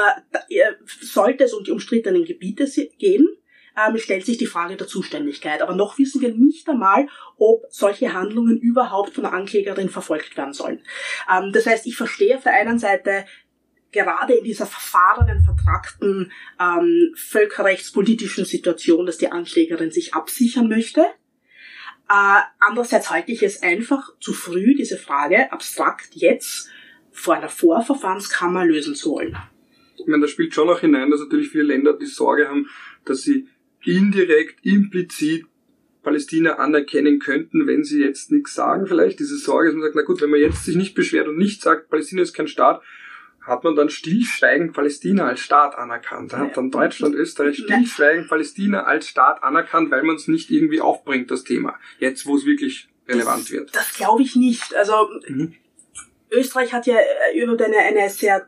äh, äh, sollte es um die umstrittenen Gebiete gehen, ähm, stellt sich die Frage der Zuständigkeit. Aber noch wissen wir nicht einmal, ob solche Handlungen überhaupt von der Anklägerin verfolgt werden sollen. Ähm, das heißt, ich verstehe auf der einen Seite gerade in dieser verfahrenen, vertragten ähm, völkerrechtspolitischen Situation, dass die Anklägerin sich absichern möchte. Äh, andererseits halte ich es einfach zu früh, diese Frage abstrakt jetzt vor einer Vorverfahrenskammer lösen zu wollen. Ich meine, da spielt schon auch hinein, dass natürlich viele Länder die Sorge haben, dass sie indirekt, implizit Palästina anerkennen könnten, wenn sie jetzt nichts sagen vielleicht. Diese Sorge, dass man sagt, na gut, wenn man jetzt sich nicht beschwert und nicht sagt, Palästina ist kein Staat, hat man dann stillschweigend Palästina als Staat anerkannt. Da hat dann Deutschland, Österreich stillschweigend Palästina als Staat anerkannt, weil man es nicht irgendwie aufbringt, das Thema. Jetzt, wo es wirklich relevant wird. Das glaube ich nicht. Also mhm. Österreich hat ja äh, über eine, eine sehr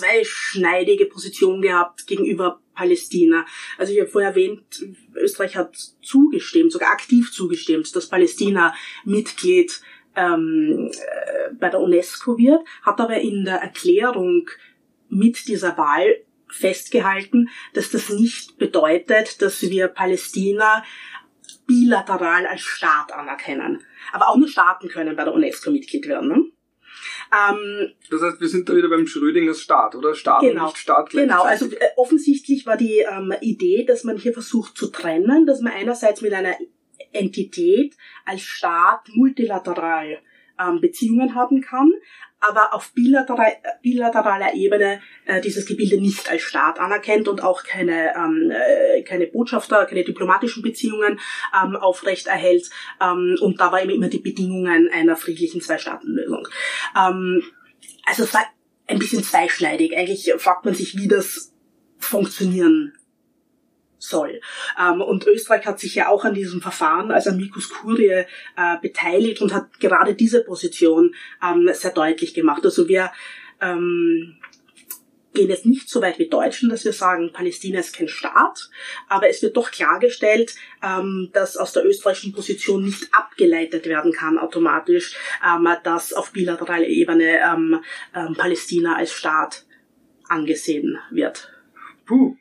zweischneidige Position gehabt gegenüber Palästina. Also ich habe vorher erwähnt, Österreich hat zugestimmt, sogar aktiv zugestimmt, dass Palästina Mitglied ähm, äh, bei der UNESCO wird, hat aber in der Erklärung mit dieser Wahl festgehalten, dass das nicht bedeutet, dass wir Palästina bilateral als Staat anerkennen. Aber auch nur Staaten können bei der UNESCO Mitglied werden. Ne? Ähm, das heißt, wir sind da wieder beim Schrödingers Staat, oder? Staat genau, und nicht Staat Genau, also äh, offensichtlich war die ähm, Idee, dass man hier versucht zu trennen, dass man einerseits mit einer Entität als Staat multilateral ähm, Beziehungen haben kann, aber auf bilateral, bilateraler Ebene äh, dieses Gebilde nicht als Staat anerkennt und auch keine, ähm, äh, keine Botschafter, keine diplomatischen Beziehungen ähm, aufrecht erhält. Ähm, und da war eben immer die Bedingungen einer friedlichen Zwei-Staaten-Lösung. Ähm, also es war ein bisschen zweischneidig. Eigentlich fragt man sich, wie das funktionieren soll. Ähm, und Österreich hat sich ja auch an diesem Verfahren als Amicus Curie äh, beteiligt und hat gerade diese Position ähm, sehr deutlich gemacht. Also wir ähm, gehen jetzt nicht so weit wie Deutschen, dass wir sagen, Palästina ist kein Staat, aber es wird doch klargestellt, ähm, dass aus der österreichischen Position nicht abgeleitet werden kann automatisch, dass auf bilateraler Ebene Palästina als Staat angesehen wird. Puh,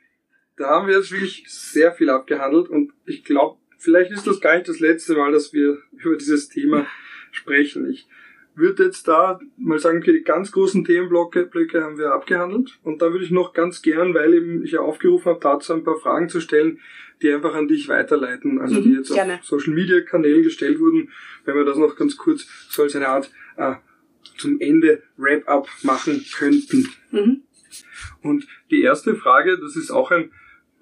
da haben wir jetzt wirklich sehr viel abgehandelt und ich glaube, vielleicht ist das gar nicht das letzte Mal, dass wir über dieses Thema sprechen. Ich würde jetzt da mal sagen, okay, die ganz großen Themenblöcke Blöcke haben wir abgehandelt und da würde ich noch ganz gern, weil eben ich ja aufgerufen habe, dazu ein paar Fragen zu stellen, die einfach an dich weiterleiten, also die mhm, jetzt gerne. auf Social Media Kanälen gestellt wurden, wenn wir das noch ganz kurz so als eine Art äh, zum Ende Wrap-up machen könnten. Mhm. Und die erste Frage, das ist auch ein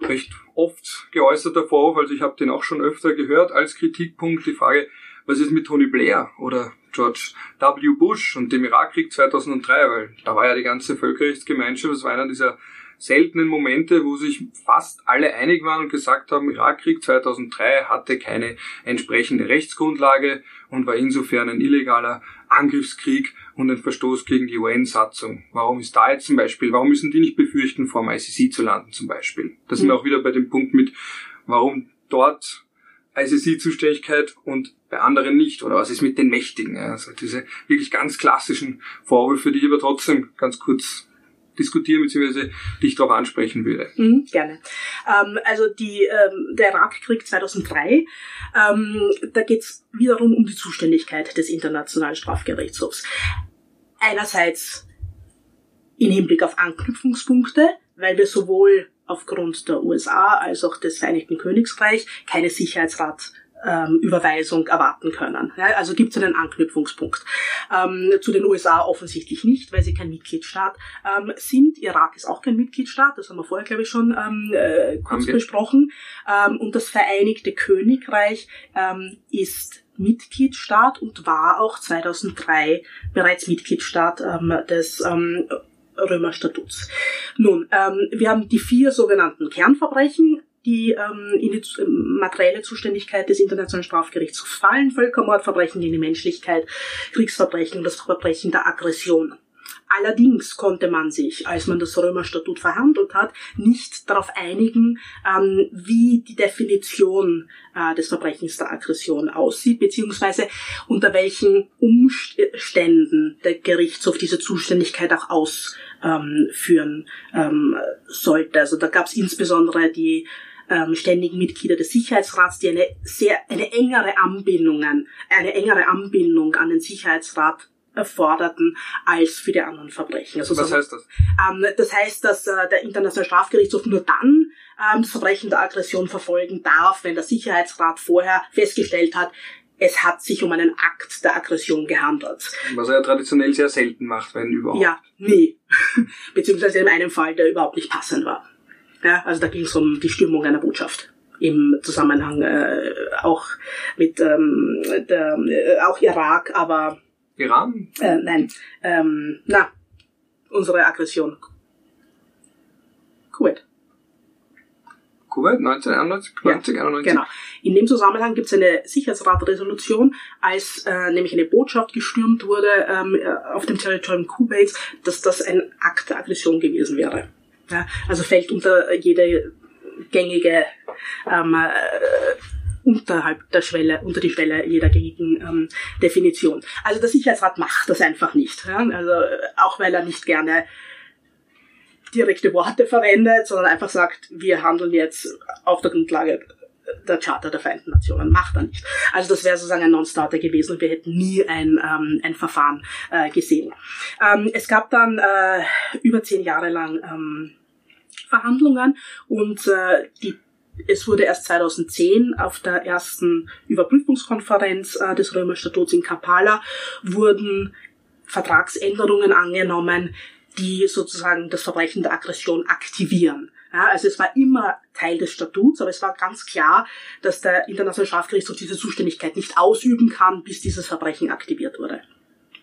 recht oft geäußerter Vorwurf, also ich habe den auch schon öfter gehört als Kritikpunkt, die Frage, was ist mit Tony Blair oder George W. Bush und dem Irakkrieg 2003, weil da war ja die ganze Völkerrechtsgemeinschaft, das war einer dieser seltenen Momente, wo sich fast alle einig waren und gesagt haben, Irakkrieg 2003 hatte keine entsprechende Rechtsgrundlage und war insofern ein illegaler Angriffskrieg und ein Verstoß gegen die UN-Satzung. Warum ist da jetzt zum Beispiel, warum müssen die nicht befürchten, vor dem ICC zu landen zum Beispiel? Da sind wir mhm. auch wieder bei dem Punkt mit, warum dort ICC-Zuständigkeit und bei anderen nicht? Oder was ist mit den Mächtigen? Also diese wirklich ganz klassischen Vorwürfe, die ich aber trotzdem ganz kurz diskutieren bzw. dich darauf ansprechen würde. Mhm, gerne. Ähm, also die, ähm, der Irakkrieg 2003, ähm, da geht es wiederum um die Zuständigkeit des Internationalen Strafgerichtshofs. Einerseits in Hinblick auf Anknüpfungspunkte, weil wir sowohl aufgrund der USA als auch des Vereinigten Königreichs keine Sicherheitsrat ähm, Überweisung erwarten können. Ja, also gibt es einen Anknüpfungspunkt. Ähm, zu den USA offensichtlich nicht, weil sie kein Mitgliedstaat ähm, sind. Irak ist auch kein Mitgliedstaat, das haben wir vorher, glaube ich, schon ähm, äh, kurz okay. besprochen. Ähm, und das Vereinigte Königreich ähm, ist Mitgliedstaat und war auch 2003 bereits Mitgliedstaat ähm, des ähm, Römerstatuts. Nun, ähm, wir haben die vier sogenannten Kernverbrechen die ähm, in die materielle Zuständigkeit des Internationalen Strafgerichts fallen. Völkermordverbrechen gegen die Menschlichkeit, Kriegsverbrechen und das Verbrechen der Aggression. Allerdings konnte man sich, als man das Römerstatut verhandelt hat, nicht darauf einigen, ähm, wie die Definition äh, des Verbrechens der Aggression aussieht, beziehungsweise unter welchen Umständen der Gerichtshof diese Zuständigkeit auch ausführen ähm, sollte. Also da gab es insbesondere die ähm, ständigen Mitglieder des Sicherheitsrats, die eine sehr eine engere Anbindung, eine engere Anbindung an den Sicherheitsrat erforderten als für die anderen Verbrechen. Also Was heißt das? Ähm, das heißt, dass äh, der Internationale Strafgerichtshof nur dann ähm, das Verbrechen der Aggression verfolgen darf, wenn der Sicherheitsrat vorher festgestellt hat, es hat sich um einen Akt der Aggression gehandelt. Was er ja traditionell sehr selten macht, wenn überhaupt. Ja, nie. Beziehungsweise in einem Fall, der überhaupt nicht passend war. Ja, also da ging es um die Stürmung einer Botschaft im Zusammenhang äh, auch mit ähm, der, äh, auch Irak, aber Iran? Äh, nein, ähm, na, unsere Aggression. Kuwait. Kuwait 1991, 90, ja, 91. Genau. In dem Zusammenhang gibt es eine Sicherheitsratresolution, als äh, nämlich eine Botschaft gestürmt wurde ähm, äh, auf dem Territorium Kuwaits, dass das ein Akt der Aggression gewesen wäre. Ja, also fällt unter jede gängige ähm, äh, unterhalb der Schwelle, unter die Schwelle jeder gängigen ähm, Definition. Also der Sicherheitsrat macht das einfach nicht. Ja? Also äh, auch weil er nicht gerne direkte Worte verwendet, sondern einfach sagt, wir handeln jetzt auf der Grundlage der Charta der Vereinten Nationen. Macht er nicht. Also das wäre sozusagen ein Non-Starter gewesen und wir hätten nie ein, ähm, ein Verfahren äh, gesehen. Ähm, es gab dann äh, über zehn Jahre lang ähm, Verhandlungen und äh, die es wurde erst 2010 auf der ersten Überprüfungskonferenz äh, des Römerstatuts in Kampala wurden Vertragsänderungen angenommen, die sozusagen das Verbrechen der Aggression aktivieren. Ja, also es war immer Teil des Statuts, aber es war ganz klar, dass der Internationale Strafgerichtshof diese Zuständigkeit nicht ausüben kann, bis dieses Verbrechen aktiviert wurde.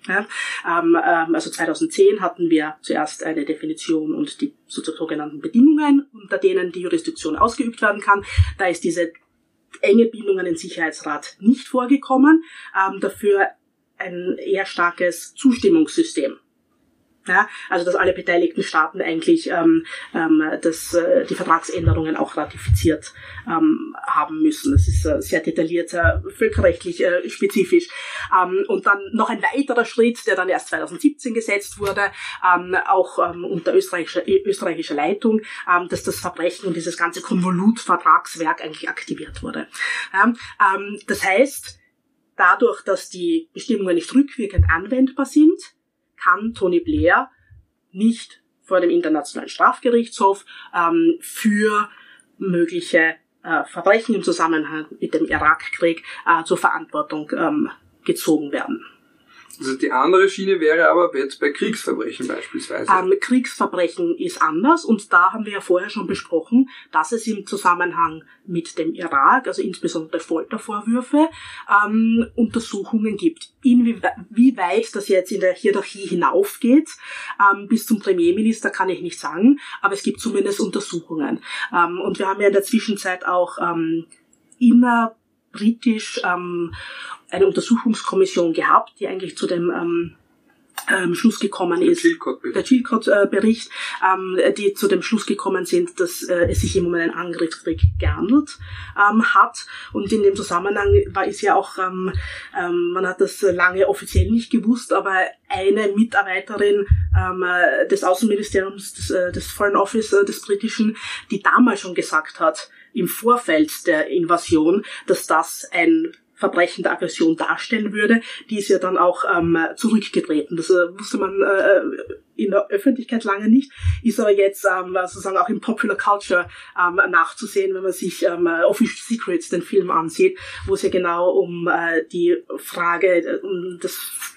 Ja, ähm, ähm, also 2010 hatten wir zuerst eine Definition und die sogenannten Bedingungen, unter denen die Jurisdiktion ausgeübt werden kann. Da ist diese enge Bindung an den Sicherheitsrat nicht vorgekommen, ähm, dafür ein eher starkes Zustimmungssystem. Ja, also dass alle beteiligten Staaten eigentlich ähm, ähm, das, äh, die Vertragsänderungen auch ratifiziert ähm, haben müssen. Das ist äh, sehr detailliert, äh, völkerrechtlich äh, spezifisch. Ähm, und dann noch ein weiterer Schritt, der dann erst 2017 gesetzt wurde, ähm, auch ähm, unter österreichischer, österreichischer Leitung, ähm, dass das Verbrechen und dieses ganze Konvolut-Vertragswerk eigentlich aktiviert wurde. Ja, ähm, das heißt, dadurch, dass die Bestimmungen nicht rückwirkend anwendbar sind, kann Tony Blair nicht vor dem Internationalen Strafgerichtshof ähm, für mögliche äh, Verbrechen im Zusammenhang mit dem Irakkrieg äh, zur Verantwortung ähm, gezogen werden. Also die andere Schiene wäre aber jetzt bei Kriegsverbrechen beispielsweise. Ähm, Kriegsverbrechen ist anders und da haben wir ja vorher schon besprochen, dass es im Zusammenhang mit dem Irak, also insbesondere Foltervorwürfe, ähm, Untersuchungen gibt. Inwieweit das jetzt in der Hierarchie hinaufgeht, ähm, bis zum Premierminister kann ich nicht sagen, aber es gibt zumindest Untersuchungen. Ähm, und wir haben ja in der Zwischenzeit auch ähm, inner britisch ähm, eine Untersuchungskommission gehabt, die eigentlich zu dem ähm, ähm, Schluss gekommen ist, der Chilcot-Bericht, ähm, die zu dem Schluss gekommen sind, dass äh, es sich eben um einen Angriffskrieg gehandelt ähm, hat. Und in dem Zusammenhang war es ja auch, ähm, ähm, man hat das lange offiziell nicht gewusst, aber eine Mitarbeiterin ähm, des Außenministeriums, des, äh, des Foreign Office äh, des britischen, die damals schon gesagt hat, im Vorfeld der Invasion, dass das ein Verbrechen der Aggression darstellen würde, die ist ja dann auch ähm, zurückgetreten. Das äh, wusste man äh, in der Öffentlichkeit lange nicht, ist aber jetzt ähm, sozusagen auch in Popular Culture ähm, nachzusehen, wenn man sich ähm, Official Secrets, den Film ansieht, wo es ja genau um äh, die Frage äh, um das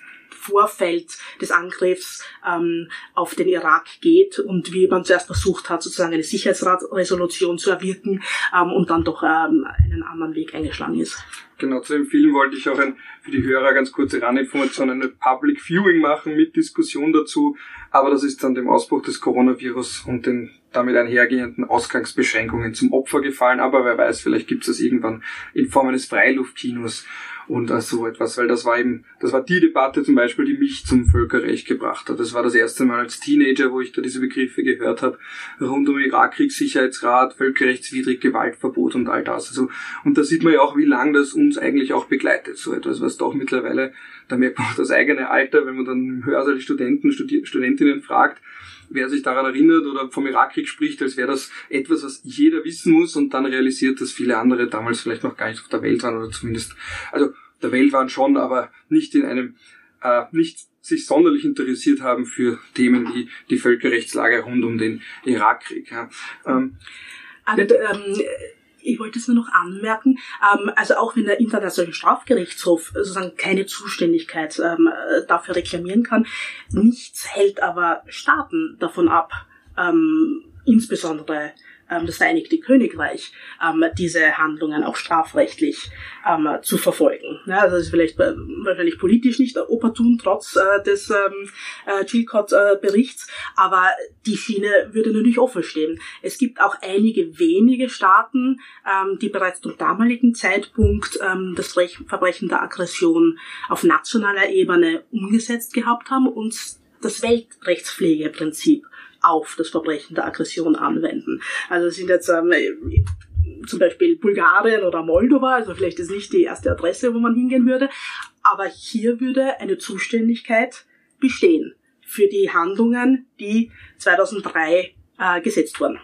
Vorfeld des Angriffs ähm, auf den Irak geht und wie man zuerst versucht hat, sozusagen eine Sicherheitsratresolution zu erwirken ähm, und dann doch ähm, einen anderen Weg eingeschlagen ist. Genau, zu dem Film wollte ich auch ein, für die Hörer ganz kurze Randinformation, eine Public Viewing machen mit Diskussion dazu, aber das ist dann dem Ausbruch des Coronavirus und den damit einhergehenden Ausgangsbeschränkungen zum Opfer gefallen, aber wer weiß, vielleicht gibt es das irgendwann in Form eines Freiluftkinos und so etwas, weil das war eben, das war die Debatte zum Beispiel, die mich zum Völkerrecht gebracht hat. Das war das erste Mal als Teenager, wo ich da diese Begriffe gehört habe, rund um Irakkrieg, Sicherheitsrat, völkerrechtswidrig, Gewaltverbot und all das. Also, und da sieht man ja auch, wie lang das uns eigentlich auch begleitet, so etwas, was doch mittlerweile, da merkt man auch das eigene Alter, wenn man dann im Hörsaal Studenten, Studi Studentinnen fragt, wer sich daran erinnert oder vom Irakkrieg spricht, als wäre das etwas, was jeder wissen muss und dann realisiert, dass viele andere damals vielleicht noch gar nicht auf der Welt waren oder zumindest, also der Welt waren schon, aber nicht in einem, äh, nicht sich sonderlich interessiert haben für Themen wie die Völkerrechtslage rund um den Irakkrieg. Ja. Ähm, aber, ähm, ich wollte es nur noch anmerken, ähm, also auch wenn der Internationale Strafgerichtshof sozusagen keine Zuständigkeit ähm, dafür reklamieren kann, nichts hält aber Staaten davon ab, ähm, insbesondere das Vereinigte Königreich ähm, diese Handlungen auch strafrechtlich ähm, zu verfolgen. Ja, also das ist vielleicht äh, wahrscheinlich politisch nicht opportun, trotz äh, des ähm, äh, Chilcott-Berichts, aber die Schiene würde natürlich offen stehen. Es gibt auch einige wenige Staaten, ähm, die bereits zum damaligen Zeitpunkt ähm, das Verbrechen der Aggression auf nationaler Ebene umgesetzt gehabt haben und das Weltrechtspflegeprinzip auf das Verbrechen der Aggression anwenden. Also sind jetzt ähm, zum Beispiel Bulgarien oder Moldova, also vielleicht ist nicht die erste Adresse, wo man hingehen würde, aber hier würde eine Zuständigkeit bestehen für die Handlungen, die 2003 äh, gesetzt wurden.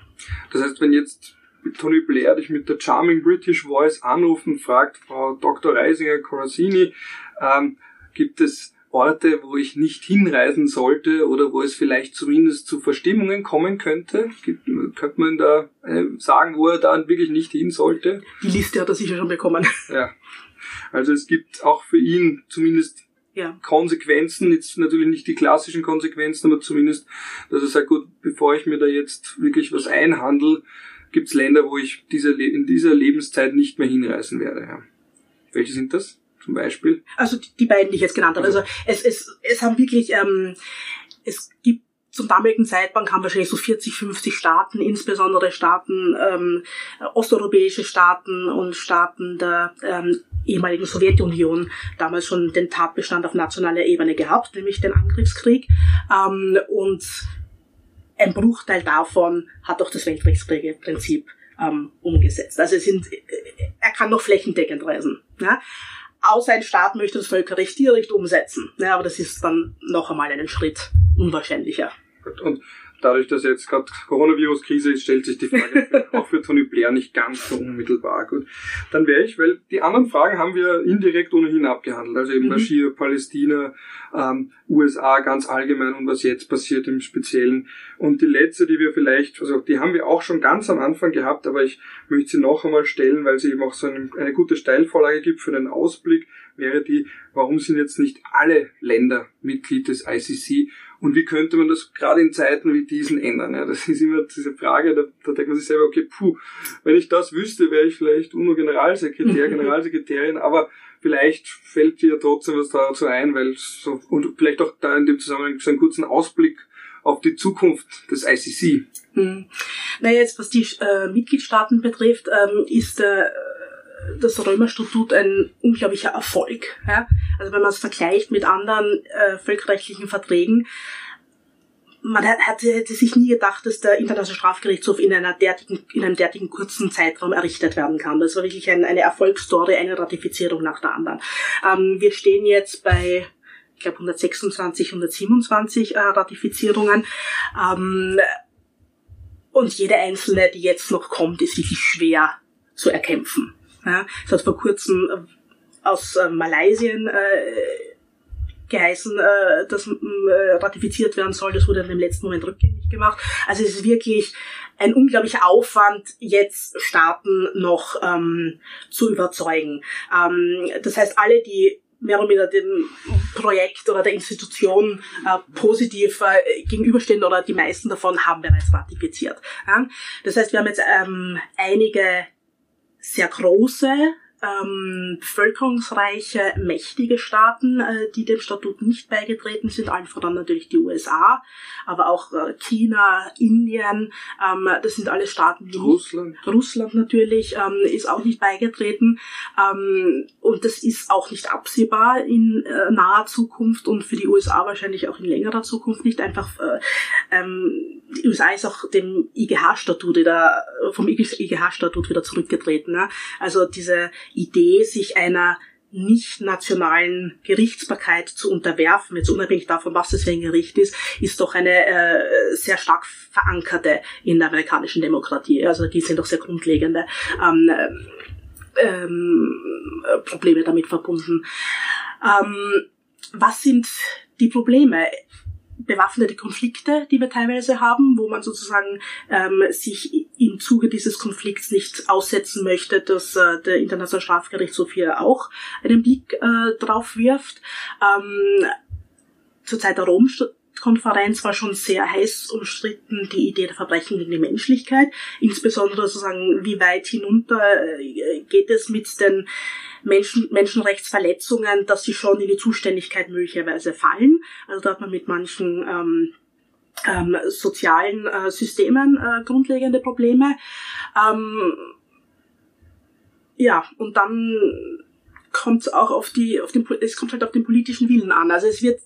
Das heißt, wenn jetzt Tony Blair dich mit der Charming British Voice anrufen fragt, Frau Dr. Reisinger Corazzini, ähm, gibt es Orte, wo ich nicht hinreisen sollte oder wo es vielleicht zumindest zu Verstimmungen kommen könnte? Gibt, könnte man da äh, sagen, wo er da wirklich nicht hin sollte? Die Liste hat er sicher schon bekommen. Ja. Also es gibt auch für ihn zumindest ja. Konsequenzen, jetzt natürlich nicht die klassischen Konsequenzen, aber zumindest, dass er sagt, gut, bevor ich mir da jetzt wirklich was einhandel, gibt es Länder, wo ich diese, in dieser Lebenszeit nicht mehr hinreisen werde. Ja. Welche sind das? Zum Beispiel? Also die beiden, die ich jetzt genannt habe. Also, also es, es, es haben wirklich, ähm, es gibt zum damaligen Zeitpunkt haben wahrscheinlich so 40, 50 Staaten, insbesondere Staaten, ähm, osteuropäische Staaten und Staaten der ähm, ehemaligen Sowjetunion damals schon den Tatbestand auf nationaler Ebene gehabt, nämlich den Angriffskrieg. Ähm, und ein Bruchteil davon hat auch das Weltrechtsprinzip ähm, umgesetzt. Also es sind, er kann noch flächendeckend reisen. Ja? Außer ein Staat möchte das Völkerrecht direkt umsetzen. Ja, aber das ist dann noch einmal einen Schritt unwahrscheinlicher. Und dadurch, dass jetzt gerade Coronavirus-Krise ist, stellt sich die Frage auch für Tony Blair nicht ganz so unmittelbar. Gut, dann wäre ich, weil die anderen Fragen haben wir indirekt ohnehin abgehandelt, also eben mhm. Bashir, Palästina, ähm, USA ganz allgemein und was jetzt passiert im Speziellen. Und die letzte, die wir vielleicht, also die haben wir auch schon ganz am Anfang gehabt, aber ich möchte sie noch einmal stellen, weil sie eben auch so eine, eine gute Steilvorlage gibt für den Ausblick, wäre die, warum sind jetzt nicht alle Länder Mitglied des ICC und wie könnte man das gerade in Zeiten wie diesen ändern? Ja, das ist immer diese Frage, da, da denkt man sich selber, okay, puh, wenn ich das wüsste, wäre ich vielleicht UNO-Generalsekretär, Generalsekretärin, aber vielleicht fällt dir trotzdem was dazu ein, weil so, und vielleicht auch da in dem Zusammenhang so einen kurzen Ausblick auf die Zukunft des ICC. Hm. Naja, jetzt was die äh, Mitgliedstaaten betrifft, ähm, ist äh, das Römerstatut ein unglaublicher Erfolg. Ja? Also wenn man es vergleicht mit anderen äh, völkerrechtlichen Verträgen, man hätte, hätte sich nie gedacht, dass der Internationale Strafgerichtshof in, einer derartigen, in einem derartigen kurzen Zeitraum errichtet werden kann. Das war wirklich ein, eine Erfolgsstory, eine Ratifizierung nach der anderen. Ähm, wir stehen jetzt bei ich glaube 126, 127 äh, Ratifizierungen. Ähm, und jede einzelne, die jetzt noch kommt, ist wirklich schwer zu erkämpfen. Ja, es hat vor kurzem äh, aus äh, Malaysia äh, geheißen, äh, dass äh, ratifiziert werden soll. Das wurde dann im letzten Moment rückgängig gemacht. Also es ist wirklich ein unglaublicher Aufwand, jetzt Staaten noch ähm, zu überzeugen. Ähm, das heißt, alle, die mehr oder weniger dem Projekt oder der Institution äh, positiv äh, gegenüberstehen oder die meisten davon haben bereits ratifiziert. Ja? Das heißt, wir haben jetzt ähm, einige sehr große ähm, bevölkerungsreiche, mächtige Staaten, äh, die dem Statut nicht beigetreten sind, allen voran natürlich die USA, aber auch äh, China, Indien, ähm, das sind alle Staaten, die Russland, nicht, Russland natürlich ähm, ist auch nicht beigetreten ähm, und das ist auch nicht absehbar in äh, naher Zukunft und für die USA wahrscheinlich auch in längerer Zukunft nicht einfach. Äh, ähm, die USA ist auch dem IGH-Statut wieder vom IGH-Statut wieder zurückgetreten. Ne? Also diese Idee, sich einer nicht nationalen Gerichtsbarkeit zu unterwerfen, jetzt unabhängig davon, was das für ein Gericht ist, ist doch eine äh, sehr stark verankerte in der amerikanischen Demokratie. Also die sind doch sehr grundlegende ähm, ähm, Probleme damit verbunden. Ähm, was sind die Probleme? Bewaffnete Konflikte, die wir teilweise haben, wo man sozusagen ähm, sich im Zuge dieses Konflikts nicht aussetzen möchte, dass äh, der Internationale Strafgerichtshof hier auch einen Blick äh, drauf wirft. Ähm, zur Zeit der Rom Konferenz war schon sehr heiß umstritten, die Idee der Verbrechen gegen die Menschlichkeit, insbesondere sozusagen, wie weit hinunter äh, geht es mit den Menschen, Menschenrechtsverletzungen, dass sie schon in die Zuständigkeit möglicherweise fallen. Also da hat man mit manchen ähm, ähm, sozialen äh, Systemen äh, grundlegende Probleme. Ähm, ja, und dann kommt es auch auf die, auf den, es kommt halt auf den politischen Willen an. Also es wird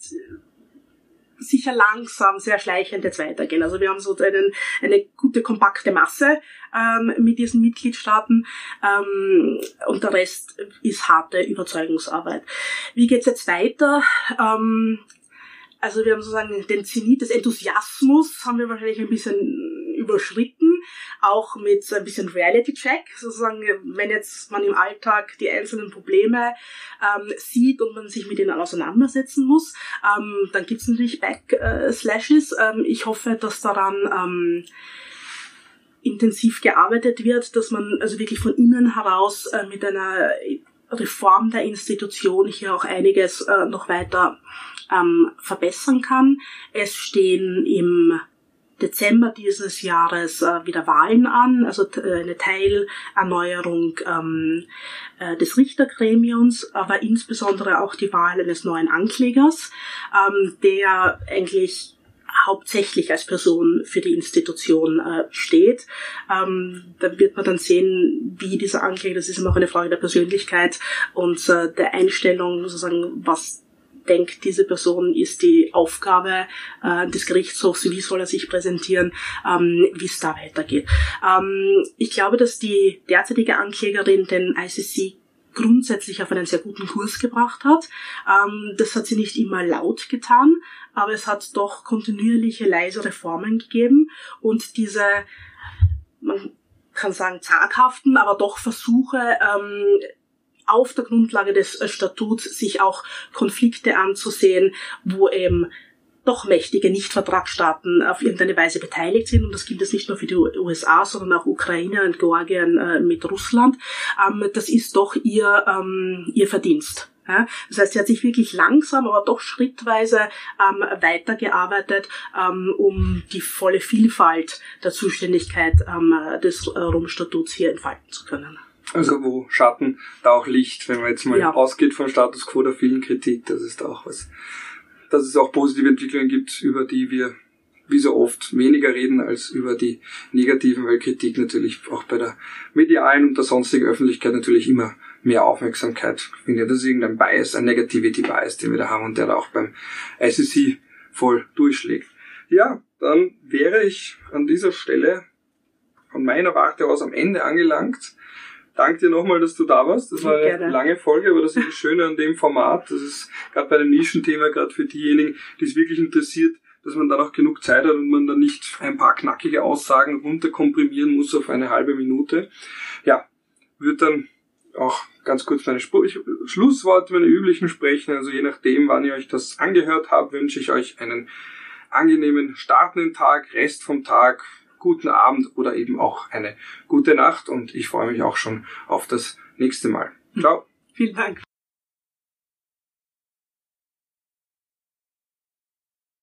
sicher langsam, sehr schleichend jetzt weitergehen. Also wir haben so einen, eine gute, kompakte Masse ähm, mit diesen Mitgliedstaaten ähm, und der Rest ist harte Überzeugungsarbeit. Wie geht's jetzt weiter? Ähm, also wir haben sozusagen den Zenit des Enthusiasmus haben wir wahrscheinlich ein bisschen überschritten, auch mit ein bisschen Reality-Check, sozusagen, wenn jetzt man im Alltag die einzelnen Probleme ähm, sieht und man sich mit ihnen auseinandersetzen muss, ähm, dann gibt's natürlich Backslashes. Ähm, ich hoffe, dass daran ähm, intensiv gearbeitet wird, dass man also wirklich von innen heraus äh, mit einer Reform der Institution hier auch einiges äh, noch weiter ähm, verbessern kann. Es stehen im Dezember dieses Jahres äh, wieder Wahlen an, also äh, eine Teilerneuerung ähm, äh, des Richtergremiums, aber insbesondere auch die Wahl eines neuen Anklägers, ähm, der eigentlich hauptsächlich als Person für die Institution äh, steht. Ähm, da wird man dann sehen, wie dieser Ankläger, das ist immer auch eine Frage der Persönlichkeit und äh, der Einstellung, sozusagen, was denkt, diese Person ist die Aufgabe äh, des Gerichtshofs, wie soll er sich präsentieren, ähm, wie es da weitergeht. Ähm, ich glaube, dass die derzeitige Anklägerin den ICC grundsätzlich auf einen sehr guten Kurs gebracht hat. Ähm, das hat sie nicht immer laut getan, aber es hat doch kontinuierliche leise Reformen gegeben und diese, man kann sagen, zaghaften, aber doch Versuche, ähm, auf der Grundlage des äh, Statuts sich auch Konflikte anzusehen, wo eben doch mächtige Nicht-Vertragsstaaten auf irgendeine Weise beteiligt sind. Und das gilt es nicht nur für die USA, sondern auch Ukraine und Georgien äh, mit Russland. Ähm, das ist doch ihr, ähm, ihr Verdienst. Das heißt, sie hat sich wirklich langsam, aber doch schrittweise ähm, weitergearbeitet, ähm, um die volle Vielfalt der Zuständigkeit ähm, des äh, Rom-Statuts hier entfalten zu können. Also wo Schatten, da auch Licht, wenn man jetzt mal ja. ausgeht vom Status quo der vielen Kritik, das ist auch was, dass es auch positive Entwicklungen gibt, über die wir wie so oft weniger reden als über die negativen, weil Kritik natürlich auch bei der medialen und der sonstigen Öffentlichkeit natürlich immer mehr Aufmerksamkeit findet. Das ist irgendein Bias, ein Negativity Bias, den wir da haben und der da auch beim ICC voll durchschlägt. Ja, dann wäre ich an dieser Stelle von meiner Warte aus am Ende angelangt. Danke dir nochmal, dass du da warst. Das war eine Gerne. lange Folge, aber das ist das Schöne an dem Format. Das ist gerade bei einem Nischenthema, gerade für diejenigen, die es wirklich interessiert, dass man dann auch genug Zeit hat und man dann nicht ein paar knackige Aussagen runterkomprimieren muss auf eine halbe Minute. Ja, wird dann auch ganz kurz meine Spr Schlussworte, meine üblichen sprechen. Also je nachdem, wann ihr euch das angehört habt, wünsche ich euch einen angenehmen startenden Tag, Rest vom Tag, guten Abend oder eben auch eine gute Nacht und ich freue mich auch schon auf das nächste Mal. Ciao. Vielen Dank.